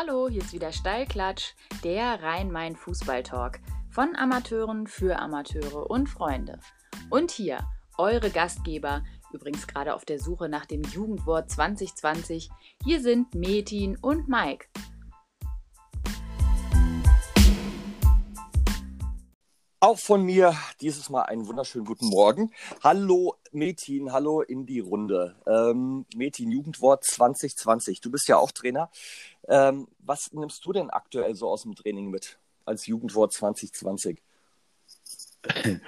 Hallo, hier ist wieder Steilklatsch, der Rhein-Main-Fußball-Talk von Amateuren für Amateure und Freunde. Und hier eure Gastgeber, übrigens gerade auf der Suche nach dem Jugendwort 2020. Hier sind Metin und Mike. Auch von mir dieses Mal einen wunderschönen guten Morgen. Hallo Metin, hallo in die Runde. Ähm, Metin, Jugendwort 2020. Du bist ja auch Trainer. Ähm, was nimmst du denn aktuell so aus dem Training mit als Jugendwort 2020?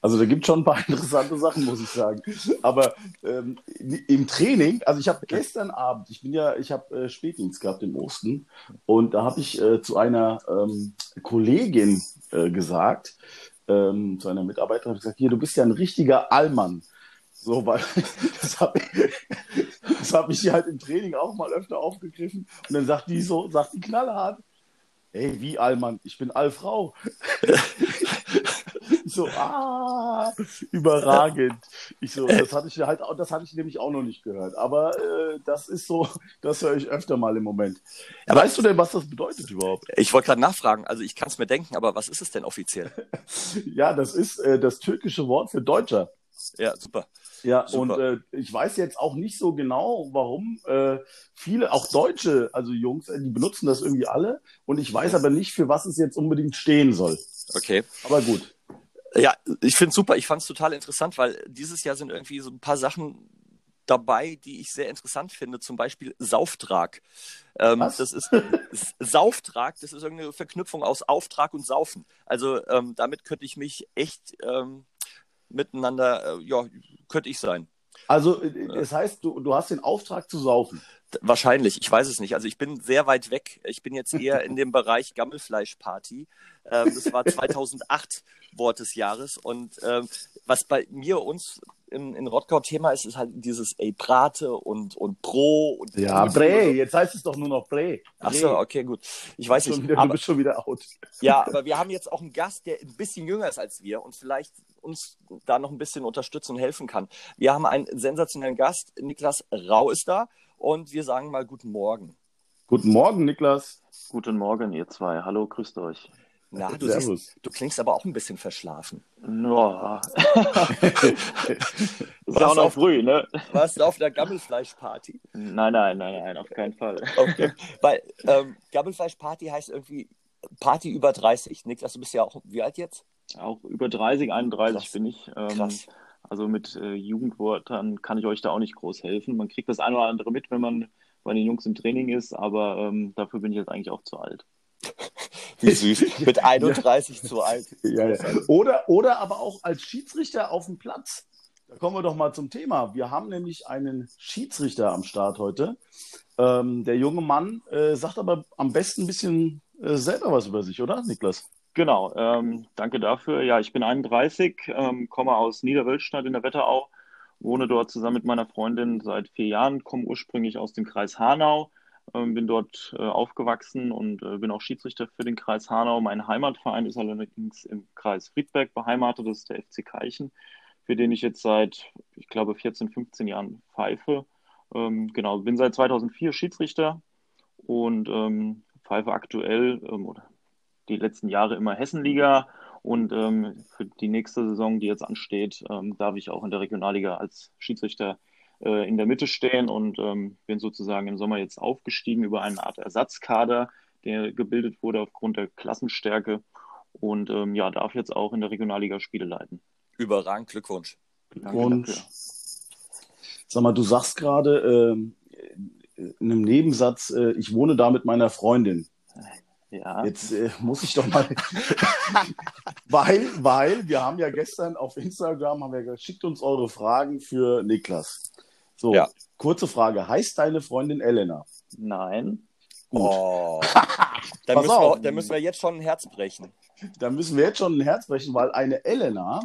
Also da gibt es schon ein paar interessante Sachen, muss ich sagen. Aber ähm, im Training, also ich habe gestern Abend, ich bin ja, ich habe äh, Spätdienst gehabt im Osten und da habe ich äh, zu einer ähm, Kollegin äh, gesagt, ähm, zu einer Mitarbeiterin, habe ich gesagt, hier, du bist ja ein richtiger Allmann. So, weil das habe ich, hab ich halt im Training auch mal öfter aufgegriffen. Und dann sagt die so, sagt die knallhart, ey, wie Allmann? Ich bin Allfrau. so, ah, überragend. Ich so, das hatte ich halt, das hatte ich nämlich auch noch nicht gehört. Aber äh, das ist so, das höre ich öfter mal im Moment. Ja, weißt du denn, was das bedeutet überhaupt? Ich wollte gerade nachfragen, also ich kann es mir denken, aber was ist es denn offiziell? ja, das ist äh, das türkische Wort für Deutscher. Ja, super. Ja, super. und äh, ich weiß jetzt auch nicht so genau, warum äh, viele, auch Deutsche, also Jungs, äh, die benutzen das irgendwie alle. Und ich weiß aber nicht, für was es jetzt unbedingt stehen soll. Okay. Aber gut. Ja, ich finde es super. Ich fand es total interessant, weil dieses Jahr sind irgendwie so ein paar Sachen dabei, die ich sehr interessant finde. Zum Beispiel Sauftrag. Ähm? Das ist Sauftrag, das ist irgendeine Verknüpfung aus Auftrag und Saufen. Also ähm, damit könnte ich mich echt ähm, miteinander, äh, ja, könnte ich sein. Also äh, das heißt, du, du hast den Auftrag zu saufen. Wahrscheinlich, ich weiß es nicht. Also ich bin sehr weit weg. Ich bin jetzt eher in dem Bereich Gammelfleischparty. Ähm, das war 2008 Wort des Jahres. Und ähm, was bei mir uns in, in Rottgau Thema ist, ist halt dieses ey, Brate und, und Pro. Und ja, Bre, jetzt heißt es doch nur noch Bre. Ach so, okay, gut. Ich weiß nicht. Wieder, aber, du bist schon wieder out. Ja, aber wir haben jetzt auch einen Gast, der ein bisschen jünger ist als wir und vielleicht uns da noch ein bisschen unterstützen und helfen kann. Wir haben einen sensationellen Gast. Niklas Rau ist da und wir sagen mal guten Morgen. Guten Morgen, Niklas. Guten Morgen, ihr zwei. Hallo, grüßt euch. Na, du, siehst, du klingst aber auch ein bisschen verschlafen. Ja. ist auch noch früh, ne? Warst du auf der Gammelfleischparty? Nein, nein, nein, nein, auf keinen Fall. Okay. Weil ähm, Gammelfleischparty heißt irgendwie Party über 30. Niklas, du bist ja auch, wie alt jetzt? Auch über 30, 31 Krass. bin ich. Ähm, Krass. Also mit äh, Jugendwörtern kann ich euch da auch nicht groß helfen. Man kriegt das eine oder andere mit, wenn man bei den Jungs im Training ist, aber ähm, dafür bin ich jetzt eigentlich auch zu alt. Wie süß. Mit 31 ja. zu alt. Ja, ja. Oder, oder aber auch als Schiedsrichter auf dem Platz. Da kommen wir doch mal zum Thema. Wir haben nämlich einen Schiedsrichter am Start heute. Ähm, der junge Mann äh, sagt aber am besten ein bisschen äh, selber was über sich, oder, Niklas? Genau, ähm, danke dafür. Ja, ich bin 31, ähm, komme aus Niederwölstadt in der Wetterau, wohne dort zusammen mit meiner Freundin seit vier Jahren, komme ursprünglich aus dem Kreis Hanau, ähm, bin dort äh, aufgewachsen und äh, bin auch Schiedsrichter für den Kreis Hanau. Mein Heimatverein ist allerdings im Kreis Friedberg beheimatet, das ist der FC Keichen, für den ich jetzt seit, ich glaube, 14, 15 Jahren pfeife. Ähm, genau, bin seit 2004 Schiedsrichter und ähm, pfeife aktuell ähm, oder die letzten Jahre immer Hessenliga und ähm, für die nächste Saison, die jetzt ansteht, ähm, darf ich auch in der Regionalliga als Schiedsrichter äh, in der Mitte stehen und ähm, bin sozusagen im Sommer jetzt aufgestiegen über eine Art Ersatzkader, der gebildet wurde aufgrund der Klassenstärke und ähm, ja, darf jetzt auch in der Regionalliga Spiele leiten. Überragend, Glückwunsch. Glückwunsch. Sag mal, du sagst gerade äh, in einem Nebensatz, äh, ich wohne da mit meiner Freundin. Ja. Jetzt äh, muss ich doch mal, weil, weil wir haben ja gestern auf Instagram haben wir gesagt, schickt uns eure Fragen für Niklas. So, ja. kurze Frage. Heißt deine Freundin Elena? Nein. Gut. Oh. dann, müssen wir, dann müssen wir jetzt schon ein Herz brechen. Dann müssen wir jetzt schon ein Herz brechen, weil eine Elena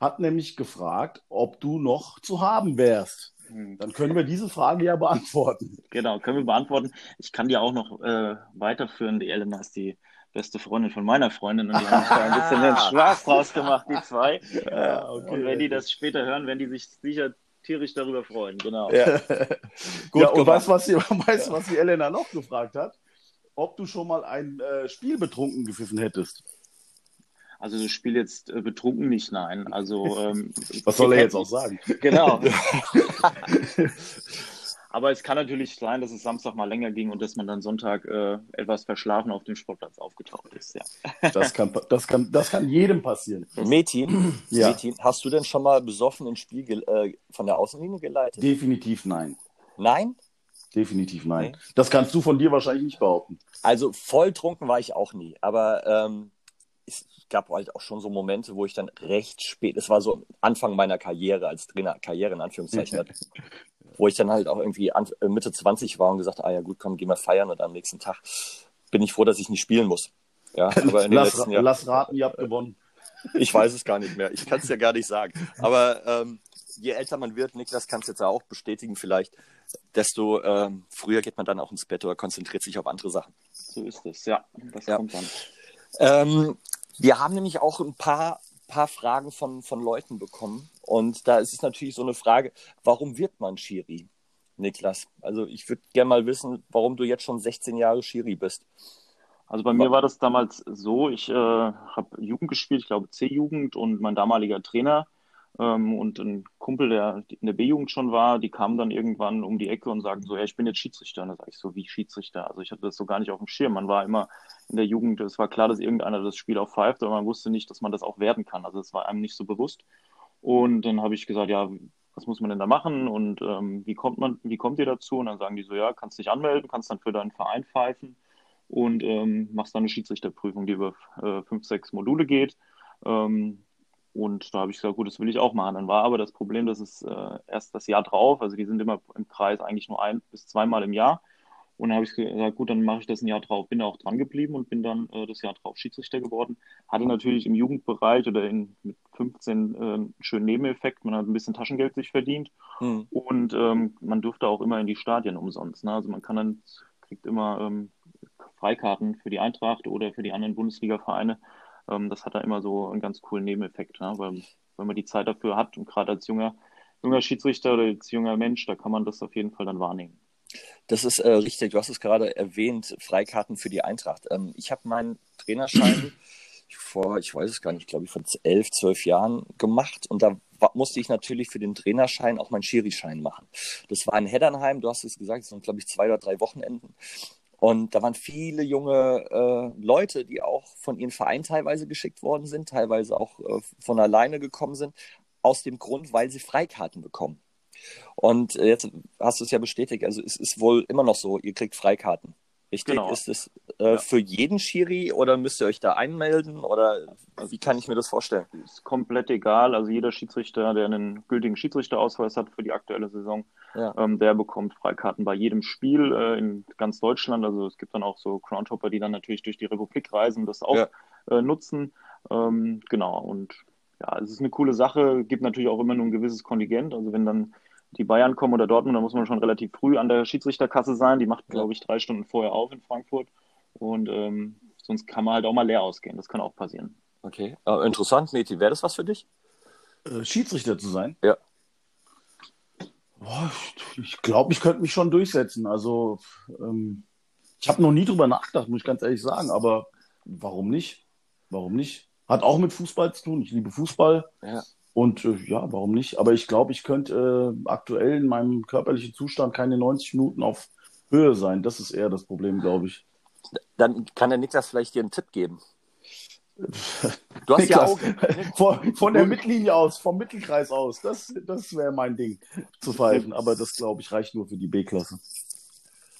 hat nämlich gefragt, ob du noch zu haben wärst. Hm. Dann können wir diese Frage ja beantworten. Genau, können wir beantworten. Ich kann dir auch noch äh, weiterführen. Die Elena ist die beste Freundin von meiner Freundin und die haben da ein bisschen den Spaß draus gemacht, die zwei. Ja, okay, und wenn die das später hören, werden die sich sicher tierisch darüber freuen, genau. Ja, Gut ja und weißt du, was, die, weißt, was die Elena noch gefragt hat? Ob du schon mal ein äh, Spiel betrunken gepfiffen hättest. Also das Spiel jetzt äh, betrunken nicht, nein. Also ähm, was soll er jetzt auch sagen? Genau. Aber es kann natürlich sein, dass es Samstag mal länger ging und dass man dann Sonntag äh, etwas verschlafen auf dem Sportplatz aufgetaucht ist. Ja. Das, kann, das, kann, das kann jedem passieren. Metin, ja. Metin, hast du denn schon mal besoffen ein Spiel äh, von der Außenlinie geleitet? Definitiv nein. Nein? Definitiv nein. Okay. Das kannst du von dir wahrscheinlich nicht behaupten. Also volltrunken war ich auch nie. Aber ähm, es gab halt auch schon so Momente, wo ich dann recht spät, es war so Anfang meiner Karriere als Trainer, Karriere in Anführungszeichen, wo ich dann halt auch irgendwie an, äh, Mitte 20 war und gesagt, ah ja gut, komm, geh mal feiern und am nächsten Tag bin ich froh, dass ich nicht spielen muss. Ja, aber in lass, letzten Jahren, lass raten, ihr habt gewonnen. Ich weiß es gar nicht mehr. Ich kann es ja gar nicht sagen. Aber ähm, je älter man wird, Niklas kann es jetzt auch bestätigen vielleicht, desto ähm, früher geht man dann auch ins Bett oder konzentriert sich auf andere Sachen. So ist es, ja. Das ja. kommt dann. Ähm, wir haben nämlich auch ein paar, paar Fragen von, von Leuten bekommen. Und da ist es natürlich so eine Frage, warum wird man Schiri, Niklas? Also ich würde gerne mal wissen, warum du jetzt schon 16 Jahre Schiri bist. Also bei mir war das damals so, ich äh, habe Jugend gespielt, ich glaube C-Jugend und mein damaliger Trainer ähm, und ein Kumpel, der in der B-Jugend schon war, die kamen dann irgendwann um die Ecke und sagten so, ja, ich bin jetzt Schiedsrichter. Und da sage ich so, wie Schiedsrichter? Also ich hatte das so gar nicht auf dem Schirm. Man war immer in der Jugend, es war klar, dass irgendeiner das Spiel auch pfeift, aber man wusste nicht, dass man das auch werden kann. Also es war einem nicht so bewusst. Und dann habe ich gesagt, ja, was muss man denn da machen und ähm, wie kommt man, wie kommt ihr dazu? Und dann sagen die so, ja, kannst dich anmelden, kannst dann für deinen Verein pfeifen und ähm, machst dann eine Schiedsrichterprüfung, die über äh, fünf, sechs Module geht. Ähm, und da habe ich gesagt, gut, das will ich auch machen. Dann war aber das Problem, dass es äh, erst das Jahr drauf, also die sind immer im Kreis eigentlich nur ein bis zweimal im Jahr. Und dann habe ich gesagt, gut, dann mache ich das ein Jahr drauf. Bin da auch dran geblieben und bin dann äh, das Jahr drauf Schiedsrichter geworden. Hatte natürlich im Jugendbereich oder in, mit 15 äh, einen schönen Nebeneffekt. Man hat ein bisschen Taschengeld sich verdient mhm. und ähm, man durfte auch immer in die Stadien umsonst. Ne? Also man kann dann, kriegt immer ähm, Freikarten für die Eintracht oder für die anderen Bundesliga-Vereine. Ähm, das hat da immer so einen ganz coolen Nebeneffekt, ne? weil wenn man die Zeit dafür hat und gerade als junger, junger Schiedsrichter oder als junger Mensch, da kann man das auf jeden Fall dann wahrnehmen. Das ist äh, richtig. Du hast es gerade erwähnt, Freikarten für die Eintracht. Ähm, ich habe meinen Trainerschein vor, ich weiß es gar nicht, glaube ich, vor elf, zwölf Jahren gemacht und da musste ich natürlich für den Trainerschein auch meinen Schiri-Schein machen. Das war in Heddernheim, du hast es gesagt, es sind, glaube ich, zwei oder drei Wochenenden. Und da waren viele junge äh, Leute, die auch von ihren Vereinen teilweise geschickt worden sind, teilweise auch äh, von alleine gekommen sind, aus dem Grund, weil sie Freikarten bekommen. Und äh, jetzt hast du es ja bestätigt, also es ist wohl immer noch so, ihr kriegt Freikarten. Richtig? Genau. Ist es äh, ja. für jeden Schiri oder müsst ihr euch da einmelden oder wie kann ich mir das vorstellen? Ist komplett egal. Also jeder Schiedsrichter, der einen gültigen Schiedsrichterausweis hat für die aktuelle Saison, ja. ähm, der bekommt Freikarten bei jedem Spiel äh, in ganz Deutschland. Also es gibt dann auch so Groundhopper, die dann natürlich durch die Republik reisen und das auch ja. äh, nutzen. Ähm, genau. Und ja, es ist eine coole Sache. Gibt natürlich auch immer nur ein gewisses Kontingent. Also wenn dann die Bayern kommen oder Dortmund, dann muss man schon relativ früh an der Schiedsrichterkasse sein. Die macht, glaube ich, drei Stunden vorher auf in Frankfurt. Und ähm, sonst kann man halt auch mal leer ausgehen. Das kann auch passieren. Okay, äh, interessant, Meti. Wäre das was für dich? Äh, Schiedsrichter zu sein? Ja. Boah, ich glaube, ich könnte mich schon durchsetzen. Also, ähm, ich habe noch nie drüber nachgedacht, muss ich ganz ehrlich sagen. Aber warum nicht? Warum nicht? Hat auch mit Fußball zu tun. Ich liebe Fußball. Ja. Und äh, ja, warum nicht? Aber ich glaube, ich könnte äh, aktuell in meinem körperlichen Zustand keine 90 Minuten auf Höhe sein. Das ist eher das Problem, glaube ich. Dann kann der Niklas vielleicht dir einen Tipp geben. Du hast Niklas, ja Augen. Von, von, der Mittellinie aus, vom Mittelkreis aus. Das, das wäre mein Ding zu pfeifen. Aber das, glaube ich, reicht nur für die B-Klasse.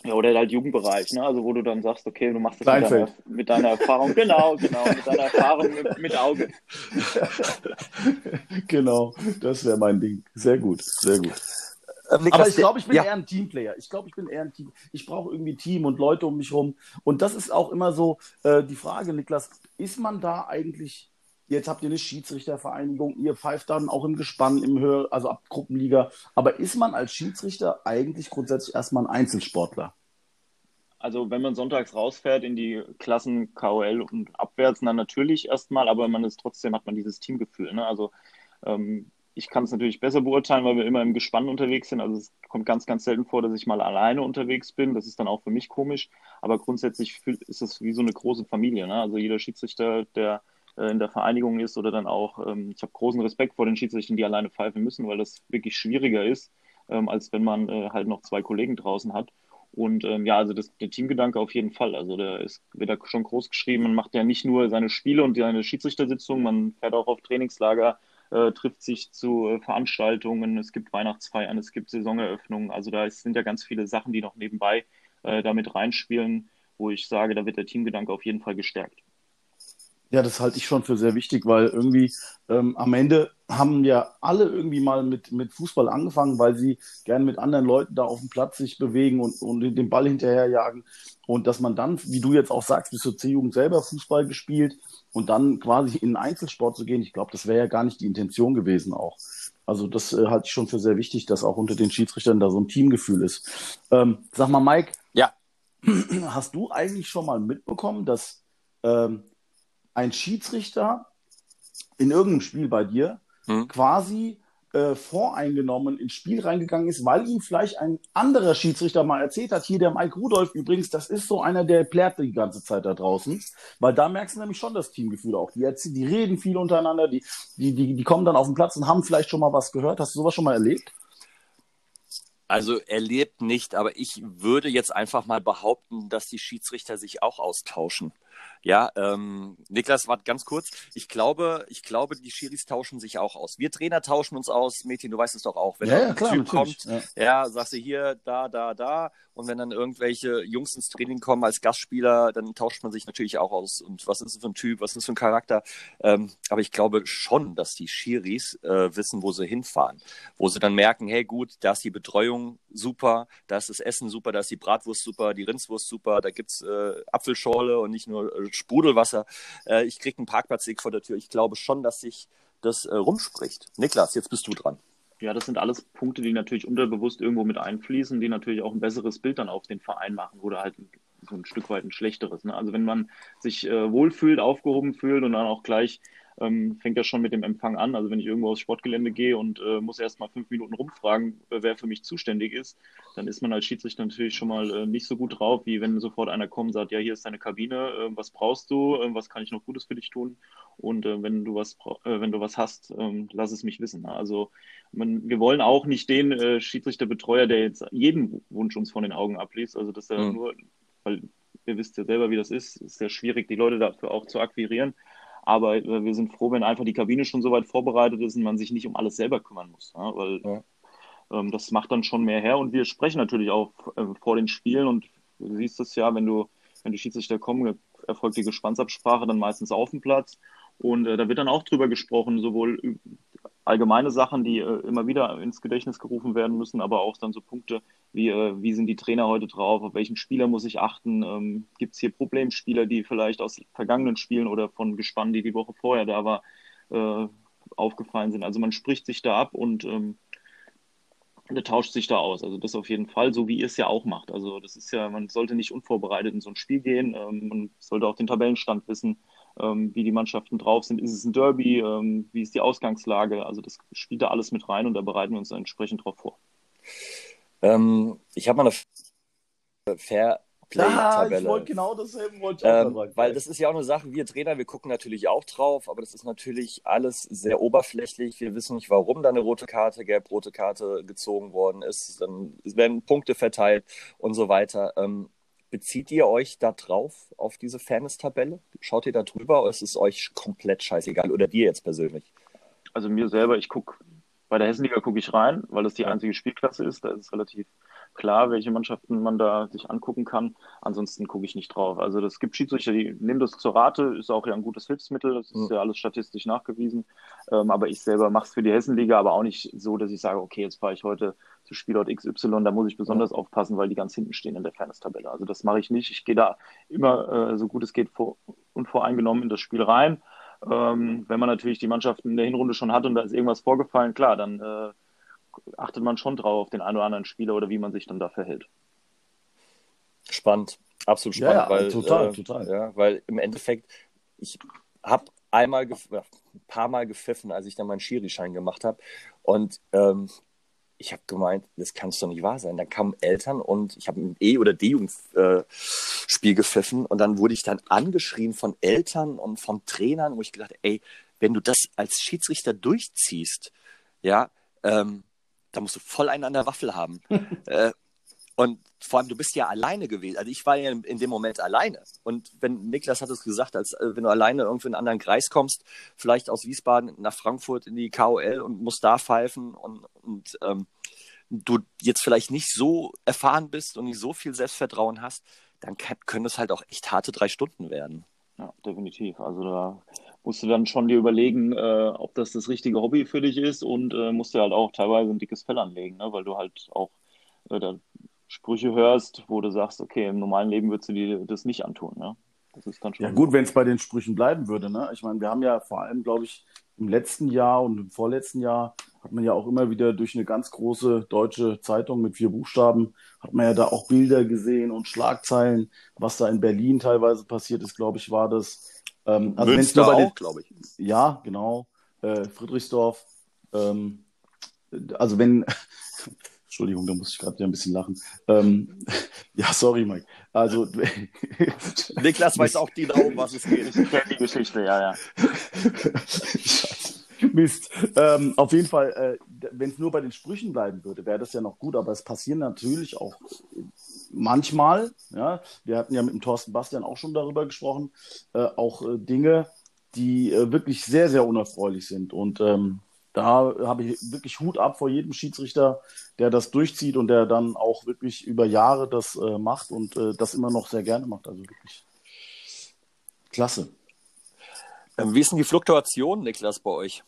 Ja, oder halt Jugendbereich, ne? Also wo du dann sagst, okay, du machst das mit deiner, mit deiner, Erfahrung, genau, genau, mit deiner Erfahrung mit, mit Auge. genau, das wäre mein Ding. Sehr gut, sehr gut. Ähm, Aber ich glaube, ich bin ja. eher ein Teamplayer. Ich glaube, ich bin eher ein Team. Ich brauche irgendwie Team und Leute um mich herum. Und das ist auch immer so äh, die Frage, Niklas, ist man da eigentlich Jetzt habt ihr eine Schiedsrichtervereinigung, ihr pfeift dann auch im Gespann, im Höhe, also ab Gruppenliga. Aber ist man als Schiedsrichter eigentlich grundsätzlich erstmal ein Einzelsportler? Also wenn man sonntags rausfährt in die Klassen KOL und abwärts, dann natürlich erstmal, aber man ist trotzdem, hat man dieses Teamgefühl. Ne? Also ähm, ich kann es natürlich besser beurteilen, weil wir immer im Gespann unterwegs sind. Also es kommt ganz, ganz selten vor, dass ich mal alleine unterwegs bin. Das ist dann auch für mich komisch. Aber grundsätzlich ist es wie so eine große Familie. Ne? Also jeder Schiedsrichter, der äh, in der Vereinigung ist oder dann auch, ähm, ich habe großen Respekt vor den Schiedsrichtern, die alleine pfeifen müssen, weil das wirklich schwieriger ist, ähm, als wenn man äh, halt noch zwei Kollegen draußen hat. Und ähm, ja, also das, der Teamgedanke auf jeden Fall. Also der ist, wird da schon groß geschrieben. Man macht ja nicht nur seine Spiele und seine Schiedsrichtersitzungen, man fährt auch auf Trainingslager, äh, trifft sich zu äh, Veranstaltungen, es gibt Weihnachtsfeiern, es gibt Saisoneröffnungen. Also da ist, sind ja ganz viele Sachen, die noch nebenbei äh, damit reinspielen, wo ich sage, da wird der Teamgedanke auf jeden Fall gestärkt. Ja, das halte ich schon für sehr wichtig, weil irgendwie ähm, am Ende haben ja alle irgendwie mal mit, mit Fußball angefangen, weil sie gerne mit anderen Leuten da auf dem Platz sich bewegen und, und den Ball hinterherjagen. Und dass man dann, wie du jetzt auch sagst, bis zur C-Jugend selber Fußball gespielt und dann quasi in Einzelsport zu gehen, ich glaube, das wäre ja gar nicht die Intention gewesen auch. Also das äh, halte ich schon für sehr wichtig, dass auch unter den Schiedsrichtern da so ein Teamgefühl ist. Ähm, sag mal, Mike. Ja. Hast du eigentlich schon mal mitbekommen, dass ähm, ein Schiedsrichter in irgendeinem Spiel bei dir hm. quasi äh, voreingenommen ins Spiel reingegangen ist, weil ihm vielleicht ein anderer Schiedsrichter mal erzählt hat, hier der Mike Rudolph übrigens, das ist so einer, der plärt die ganze Zeit da draußen, weil da merkst du nämlich schon das Teamgefühl auch. Die, die reden viel untereinander, die, die, die, die kommen dann auf den Platz und haben vielleicht schon mal was gehört. Hast du sowas schon mal erlebt? Also erlebt nicht, aber ich würde jetzt einfach mal behaupten, dass die Schiedsrichter sich auch austauschen. Ja, ähm, Niklas, warte ganz kurz. Ich glaube, ich glaube, die Schiris tauschen sich auch aus. Wir Trainer tauschen uns aus. Mädchen, du weißt es doch auch. Wenn ja, ein klar, Typ kommt, ja. ja, sagst du hier, da, da, da. Und wenn dann irgendwelche Jungs ins Training kommen als Gastspieler, dann tauscht man sich natürlich auch aus. Und was ist das für ein Typ, was ist das für ein Charakter? Ähm, aber ich glaube schon, dass die Schiris äh, wissen, wo sie hinfahren. Wo sie dann merken, hey gut, da ist die Betreuung super, da ist das Essen super, da ist die Bratwurst super, die Rindswurst super, da gibt's äh, Apfelschorle und nicht nur äh, Sprudelwasser. Äh, ich kriege einen Parkplatzweg vor der Tür. Ich glaube schon, dass sich das äh, rumspricht. Niklas, jetzt bist du dran. Ja, das sind alles Punkte, die natürlich unterbewusst irgendwo mit einfließen, die natürlich auch ein besseres Bild dann auf den Verein machen oder halt so ein Stück weit ein schlechteres. Ne? Also wenn man sich äh, wohlfühlt, aufgehoben fühlt und dann auch gleich ähm, fängt ja schon mit dem Empfang an. Also wenn ich irgendwo aufs Sportgelände gehe und äh, muss erst mal fünf Minuten rumfragen, äh, wer für mich zuständig ist, dann ist man als Schiedsrichter natürlich schon mal äh, nicht so gut drauf, wie wenn sofort einer kommt und sagt, ja, hier ist deine Kabine, äh, was brauchst du, äh, was kann ich noch Gutes für dich tun? Und äh, wenn du was wenn du was hast, ähm, lass es mich wissen. Also man, wir wollen auch nicht den Schiedsrichterbetreuer, der jetzt jeden Wunsch uns von den Augen abliest. Also dass er mhm. nur, weil ihr wisst ja selber, wie das ist, ist sehr schwierig, die Leute dafür auch zu akquirieren. Aber äh, wir sind froh, wenn einfach die Kabine schon so weit vorbereitet ist und man sich nicht um alles selber kümmern muss. Ja? Weil ja. ähm, das macht dann schon mehr her. Und wir sprechen natürlich auch äh, vor den Spielen und du siehst es ja, wenn du, wenn die Schiedsrichter kommen, erfolgt die Gespannsabsprache dann meistens auf dem Platz. Und äh, da wird dann auch drüber gesprochen, sowohl allgemeine Sachen, die äh, immer wieder ins Gedächtnis gerufen werden müssen, aber auch dann so Punkte wie, äh, wie sind die Trainer heute drauf, auf welchen Spieler muss ich achten, ähm, gibt es hier Problemspieler, die vielleicht aus vergangenen Spielen oder von Gespann, die die Woche vorher da war, äh, aufgefallen sind. Also man spricht sich da ab und ähm, der tauscht sich da aus. Also das auf jeden Fall, so wie ihr es ja auch macht. Also das ist ja, man sollte nicht unvorbereitet in so ein Spiel gehen. Ähm, man sollte auch den Tabellenstand wissen ähm, wie die Mannschaften drauf sind. Ist es ein Derby? Ähm, wie ist die Ausgangslage? Also das spielt da alles mit rein und da bereiten wir uns entsprechend drauf vor. Ähm, ich habe mal eine Fair Play-Tabelle. ich wollte genau dasselbe wollte ich auch ähm, sagen. Weil das ist ja auch eine Sache, wir Trainer, wir gucken natürlich auch drauf, aber das ist natürlich alles sehr oberflächlich. Wir wissen nicht, warum da eine rote Karte, gelb-rote Karte gezogen worden ist. Dann werden Punkte verteilt und so weiter. Ähm, Bezieht ihr euch da drauf, auf diese Fairness-Tabelle? Schaut ihr da drüber oder ist es euch komplett scheißegal oder dir jetzt persönlich? Also mir selber, ich gucke, bei der Hessenliga gucke ich rein, weil das die einzige Spielklasse ist. Da ist es relativ klar, welche Mannschaften man da sich angucken kann. Ansonsten gucke ich nicht drauf. Also das gibt Schiedsrichter, die nehmen das zur Rate, ist auch ja ein gutes Hilfsmittel, das ist mhm. ja alles statistisch nachgewiesen. Ähm, aber ich selber mache es für die Hessenliga, aber auch nicht so, dass ich sage, okay, jetzt fahre ich heute zu Spielort XY, da muss ich besonders mhm. aufpassen, weil die ganz hinten stehen in der Fairness-Tabelle. Also das mache ich nicht. Ich gehe da immer äh, so gut es geht vor, unvoreingenommen in das Spiel rein. Ähm, wenn man natürlich die Mannschaften in der Hinrunde schon hat und da ist irgendwas vorgefallen, klar, dann äh, achtet man schon drauf auf den einen oder anderen Spieler oder wie man sich dann da verhält. Spannend, absolut spannend, ja, ja, weil total, äh, total. Ja, weil im Endeffekt ich habe einmal, ein paar Mal gepfiffen, als ich dann meinen Schiri-Schein gemacht habe. Und ähm, ich habe gemeint, das kann doch nicht wahr sein. Dann kamen Eltern und ich habe ein E- oder D-Jugendspiel gepfiffen und dann wurde ich dann angeschrien von Eltern und von Trainern, wo ich gedacht, ey, wenn du das als Schiedsrichter durchziehst, ja, ähm, da musst du voll einen an der Waffel haben. äh, und vor allem, du bist ja alleine gewesen. Also ich war ja in, dem Moment alleine. Und wenn Niklas hat es gesagt, als äh, wenn du alleine irgendwo in einen anderen Kreis kommst, vielleicht aus Wiesbaden nach Frankfurt in die KOL und musst da pfeifen und, und ähm, du jetzt vielleicht nicht so erfahren bist und nicht so viel Selbstvertrauen hast, dann kann, können es halt auch echt harte drei Stunden werden. Ja, definitiv. Also da musst du dann schon dir überlegen, äh, ob das das richtige Hobby für dich ist und äh, musst dir halt auch teilweise ein dickes Fell anlegen, ne? weil du halt auch äh, da Sprüche hörst, wo du sagst, okay, im normalen Leben würdest du dir das nicht antun. Ne? Das ist dann schon. Ja, gut, wenn es bei den Sprüchen bleiben würde. Ne? Ich meine, wir haben ja vor allem, glaube ich, im letzten Jahr und im vorletzten Jahr hat man ja auch immer wieder durch eine ganz große deutsche Zeitung mit vier Buchstaben, hat man ja da auch Bilder gesehen und Schlagzeilen, was da in Berlin teilweise passiert ist, glaube ich, war das. Ähm, also Münster auch, glaube ich. Ja, genau. Äh, Friedrichsdorf. Ähm, also wenn, Entschuldigung, da muss ich gerade wieder ein bisschen lachen. Ähm, ja, sorry, Mike. Also Niklas weiß auch die um was es geht. Ich kenne die Geschichte, ja, ja. Mist. Ähm, auf jeden Fall, äh, wenn es nur bei den Sprüchen bleiben würde, wäre das ja noch gut, aber es passieren natürlich auch manchmal, ja, wir hatten ja mit dem Thorsten Bastian auch schon darüber gesprochen, äh, auch äh, Dinge, die äh, wirklich sehr, sehr unerfreulich sind. Und ähm, da habe ich wirklich Hut ab vor jedem Schiedsrichter, der das durchzieht und der dann auch wirklich über Jahre das äh, macht und äh, das immer noch sehr gerne macht. Also wirklich klasse. Ähm, wie ist denn die Fluktuation, Niklas, bei euch?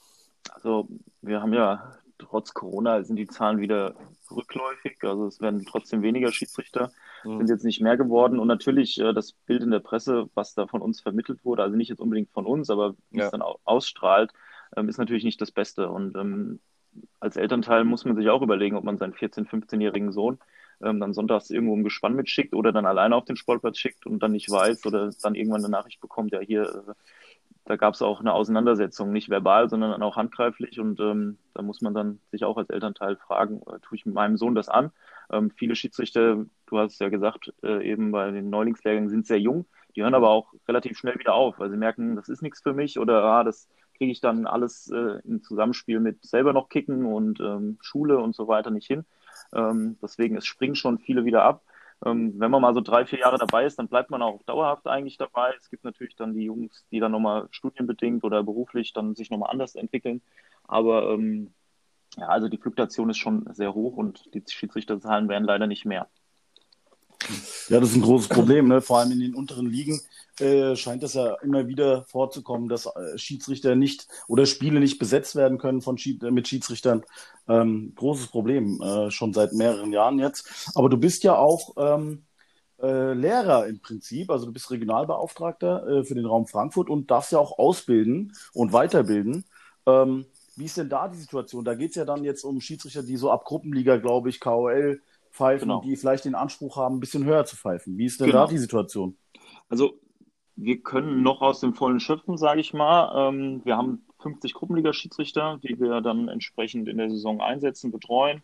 Also wir haben ja trotz Corona sind die Zahlen wieder rückläufig. Also es werden trotzdem weniger Schiedsrichter, mhm. sind jetzt nicht mehr geworden. Und natürlich äh, das Bild in der Presse, was da von uns vermittelt wurde, also nicht jetzt unbedingt von uns, aber wie ja. es dann ausstrahlt, ähm, ist natürlich nicht das Beste. Und ähm, als Elternteil muss man sich auch überlegen, ob man seinen 14-, 15-jährigen Sohn ähm, dann sonntags irgendwo im Gespann mitschickt oder dann alleine auf den Sportplatz schickt und dann nicht weiß oder dann irgendwann eine Nachricht bekommt, ja hier, äh, da gab es auch eine Auseinandersetzung, nicht verbal, sondern auch handgreiflich und ähm, da muss man dann sich auch als Elternteil fragen, äh, tue ich meinem Sohn das an? Ähm, viele Schiedsrichter, du hast ja gesagt, äh, eben bei den Neulingslehrgängen sind sehr jung, die hören aber auch relativ schnell wieder auf, weil sie merken, das ist nichts für mich oder ah, das kriege ich dann alles äh, im Zusammenspiel mit selber noch kicken und ähm, Schule und so weiter nicht hin. Ähm, deswegen, es springen schon viele wieder ab. Ähm, wenn man mal so drei, vier Jahre dabei ist, dann bleibt man auch dauerhaft eigentlich dabei. Es gibt natürlich dann die Jungs, die dann nochmal studienbedingt oder beruflich dann sich nochmal anders entwickeln. Aber ähm, ja, also die Fluktuation ist schon sehr hoch und die Schiedsrichterzahlen werden leider nicht mehr. Ja, das ist ein großes Problem. Ne? Vor allem in den unteren Ligen äh, scheint es ja immer wieder vorzukommen, dass äh, Schiedsrichter nicht oder Spiele nicht besetzt werden können von Schied äh, mit Schiedsrichtern. Ähm, großes Problem, äh, schon seit mehreren Jahren jetzt. Aber du bist ja auch ähm, äh, Lehrer im Prinzip, also du bist Regionalbeauftragter äh, für den Raum Frankfurt und darfst ja auch ausbilden und weiterbilden. Ähm, wie ist denn da die Situation? Da geht es ja dann jetzt um Schiedsrichter, die so ab Gruppenliga, glaube ich, KOL, pfeifen, genau. die vielleicht den Anspruch haben, ein bisschen höher zu pfeifen. Wie ist denn genau. da die Situation? Also wir können noch aus dem Vollen schöpfen, sage ich mal. Ähm, wir haben 50 Gruppenliga-Schiedsrichter, die wir dann entsprechend in der Saison einsetzen, betreuen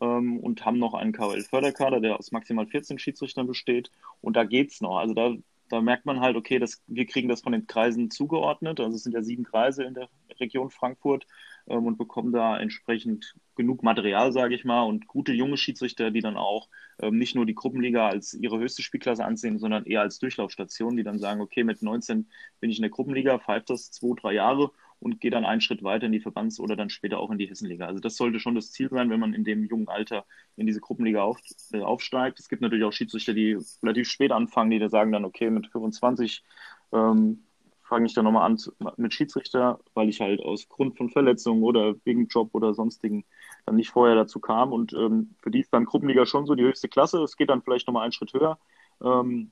ähm, und haben noch einen KL-Förderkader, der aus maximal 14 Schiedsrichtern besteht. Und da geht es noch. Also da, da merkt man halt, okay, das, wir kriegen das von den Kreisen zugeordnet. Also es sind ja sieben Kreise in der Region Frankfurt ähm, und bekommen da entsprechend genug Material, sage ich mal, und gute junge Schiedsrichter, die dann auch ähm, nicht nur die Gruppenliga als ihre höchste Spielklasse ansehen, sondern eher als Durchlaufstation, die dann sagen, okay, mit 19 bin ich in der Gruppenliga, pfeift das zwei, drei Jahre und gehe dann einen Schritt weiter in die Verbands- oder dann später auch in die Hessenliga. Also das sollte schon das Ziel sein, wenn man in dem jungen Alter in diese Gruppenliga auf, äh, aufsteigt. Es gibt natürlich auch Schiedsrichter, die relativ spät anfangen, die da sagen dann, okay, mit 25 ähm, fange ich dann nochmal an mit Schiedsrichter, weil ich halt aus Grund von Verletzungen oder wegen Job oder sonstigen dann nicht vorher dazu kam. Und ähm, für die ist dann Gruppenliga schon so die höchste Klasse. Es geht dann vielleicht nochmal einen Schritt höher. Ähm,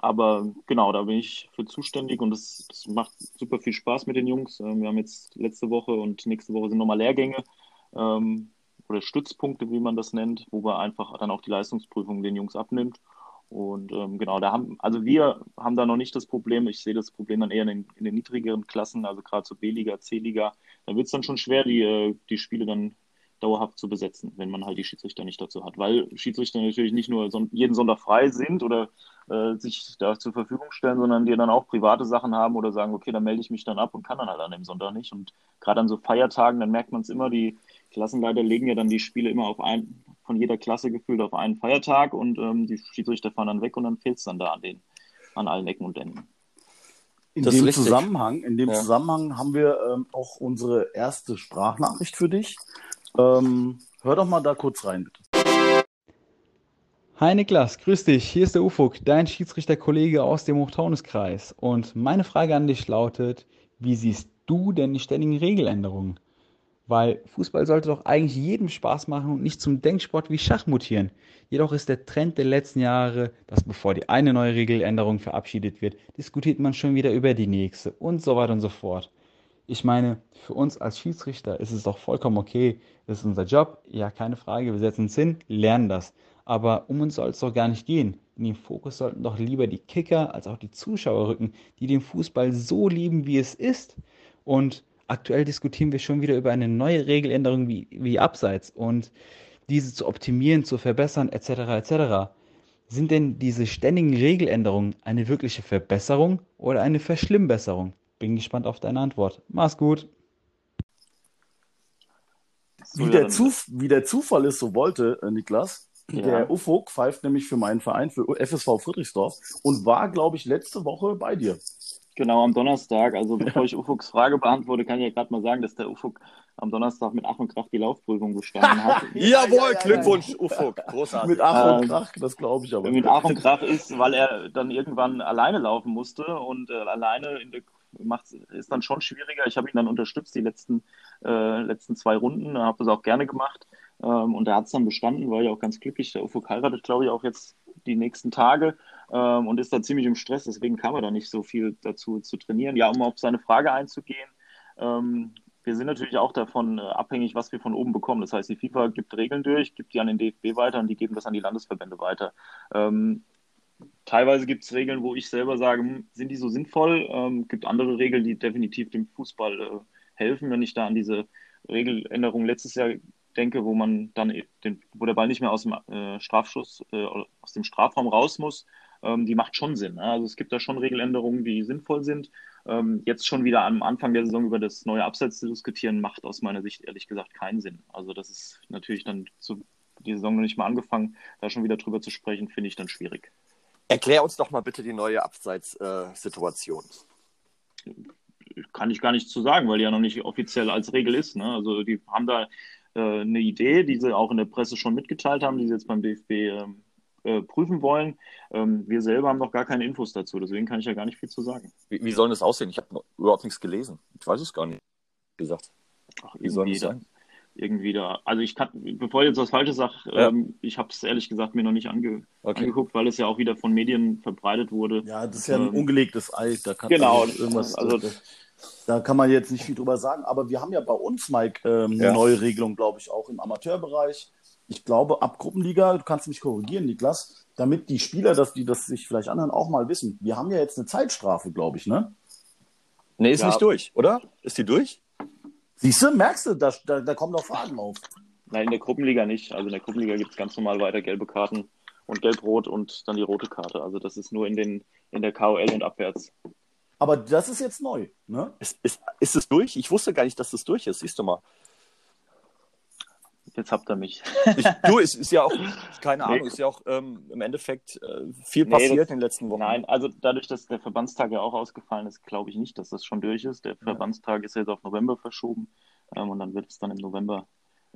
aber genau, da bin ich für zuständig und das macht super viel Spaß mit den Jungs. Ähm, wir haben jetzt letzte Woche und nächste Woche sind nochmal Lehrgänge ähm, oder Stützpunkte, wie man das nennt, wo wir einfach dann auch die Leistungsprüfung den Jungs abnimmt. Und ähm, genau, da haben, also wir haben da noch nicht das Problem. Ich sehe das Problem dann eher in den, in den niedrigeren Klassen, also gerade so B-Liga, C-Liga. Da wird es dann schon schwer, die, äh, die Spiele dann dauerhaft zu besetzen, wenn man halt die Schiedsrichter nicht dazu hat. Weil Schiedsrichter natürlich nicht nur son jeden Sonntag frei sind oder äh, sich da zur Verfügung stellen, sondern die dann auch private Sachen haben oder sagen, okay, dann melde ich mich dann ab und kann dann halt an dem Sonntag nicht. Und gerade an so Feiertagen, dann merkt man es immer, die Klassenleiter legen ja dann die Spiele immer auf ein, von jeder Klasse gefühlt auf einen Feiertag und ähm, die Schiedsrichter fahren dann weg und dann fehlt es dann da an den, an allen Ecken und Enden. In dem Zusammenhang, in dem ja. Zusammenhang haben wir ähm, auch unsere erste Sprachnachricht für dich. Ähm, hör doch mal da kurz rein, bitte. Hi Niklas, grüß dich. Hier ist der Ufuk, dein Schiedsrichterkollege aus dem Hochtaunuskreis. Und meine Frage an dich lautet: Wie siehst du denn die ständigen Regeländerungen? Weil Fußball sollte doch eigentlich jedem Spaß machen und nicht zum Denksport wie Schach mutieren. Jedoch ist der Trend der letzten Jahre, dass bevor die eine neue Regeländerung verabschiedet wird, diskutiert man schon wieder über die nächste und so weiter und so fort. Ich meine, für uns als Schiedsrichter ist es doch vollkommen okay, das ist unser Job, ja keine Frage, wir setzen uns hin, lernen das. Aber um uns soll es doch gar nicht gehen. In den Fokus sollten doch lieber die Kicker als auch die Zuschauer rücken, die den Fußball so lieben, wie es ist. Und aktuell diskutieren wir schon wieder über eine neue Regeländerung wie, wie Abseits und diese zu optimieren, zu verbessern, etc. etc. Sind denn diese ständigen Regeländerungen eine wirkliche Verbesserung oder eine Verschlimmbesserung? Bin gespannt auf deine Antwort. Mach's gut. Wie der, Zuf wie der Zufall es so wollte, äh, Niklas, ja. der Ufuk pfeift nämlich für meinen Verein, für FSV Friedrichsdorf und war, glaube ich, letzte Woche bei dir. Genau, am Donnerstag. Also bevor ich Ufuks Frage beantworte, kann ich ja gerade mal sagen, dass der Ufuk am Donnerstag mit Ach und Krach die Laufprüfung bestanden hat. Jawohl, ja, ja, Glückwunsch, ja, Ufuk. Großartig. Mit Ach und ähm, Krach, das glaube ich aber. Mit Ach und Krach ist, weil er dann irgendwann alleine laufen musste und äh, alleine in der macht ist dann schon schwieriger. Ich habe ihn dann unterstützt die letzten, äh, letzten zwei Runden, habe das auch gerne gemacht. Ähm, und er hat es dann bestanden, war ja auch ganz glücklich. Der Ufuk heiratet, glaube ich, auch jetzt die nächsten Tage ähm, und ist da ziemlich im Stress. Deswegen kam er da nicht so viel dazu zu trainieren. Ja, um auf seine Frage einzugehen. Ähm, wir sind natürlich auch davon äh, abhängig, was wir von oben bekommen. Das heißt, die FIFA gibt Regeln durch, gibt die an den DFB weiter und die geben das an die Landesverbände weiter. Ähm, teilweise gibt es Regeln, wo ich selber sage, hm, sind die so sinnvoll? Ähm, gibt andere Regeln, die definitiv dem Fußball äh, helfen. Wenn ich da an diese Regeländerung letztes Jahr denke, wo man dann den, wo der Ball nicht mehr aus dem äh, Strafschuss, äh, aus dem Strafraum raus muss, ähm, die macht schon Sinn. Ne? Also es gibt da schon Regeländerungen, die sinnvoll sind. Ähm, jetzt schon wieder am Anfang der Saison über das neue Abseits zu diskutieren, macht aus meiner Sicht ehrlich gesagt keinen Sinn. Also das ist natürlich dann zu, die Saison noch nicht mal angefangen, da schon wieder drüber zu sprechen, finde ich dann schwierig. Erklär uns doch mal bitte die neue Abseitssituation. Äh, Kann ich gar nicht zu sagen, weil die ja noch nicht offiziell als Regel ist. Ne? Also die haben da äh, eine Idee, die sie auch in der Presse schon mitgeteilt haben, die sie jetzt beim DFB ähm, äh, prüfen wollen. Ähm, wir selber haben noch gar keine Infos dazu, deswegen kann ich ja gar nicht viel zu sagen. Wie, wie soll das aussehen? Ich habe überhaupt nichts gelesen. Ich weiß es gar nicht, gesagt. Ach, wie soll das sein? Irgendwie da. Also ich kann, bevor ich jetzt was Falsches sage, ja. ähm, ich habe es ehrlich gesagt mir noch nicht ange, okay. angeguckt, weil es ja auch wieder von Medien verbreitet wurde. Ja, das ist ja ein ähm, ungelegtes Ei. Da kann genau. Irgendwas, also, da, da, kann man jetzt nicht viel drüber sagen. Aber wir haben ja bei uns, Mike, ähm, eine ja. neue Regelung, glaube ich, auch im Amateurbereich. Ich glaube, ab Gruppenliga, du kannst mich korrigieren, Niklas, damit die Spieler, dass die das sich vielleicht anhören, auch mal wissen. Wir haben ja jetzt eine Zeitstrafe, glaube ich, ne? Nee, ist ja. nicht durch, oder? Ist die durch? Siehst du, merkst du, da, da, da kommen noch Fragen auf. Nein, in der Gruppenliga nicht. Also in der Gruppenliga gibt es ganz normal weiter gelbe Karten und gelb-rot und dann die rote Karte. Also das ist nur in, den, in der KOL und abwärts. Aber das ist jetzt neu, ne? Ist, ist, ist es durch? Ich wusste gar nicht, dass das durch ist. Siehst du mal. Jetzt habt ihr mich. Ich, du, es ist ja auch, keine Ahnung, nee. ist ja auch ähm, im Endeffekt äh, viel passiert nee, das, in den letzten Wochen. Nein, also dadurch, dass der Verbandstag ja auch ausgefallen ist, glaube ich nicht, dass das schon durch ist. Der ja. Verbandstag ist jetzt auf November verschoben ähm, und dann wird es dann im November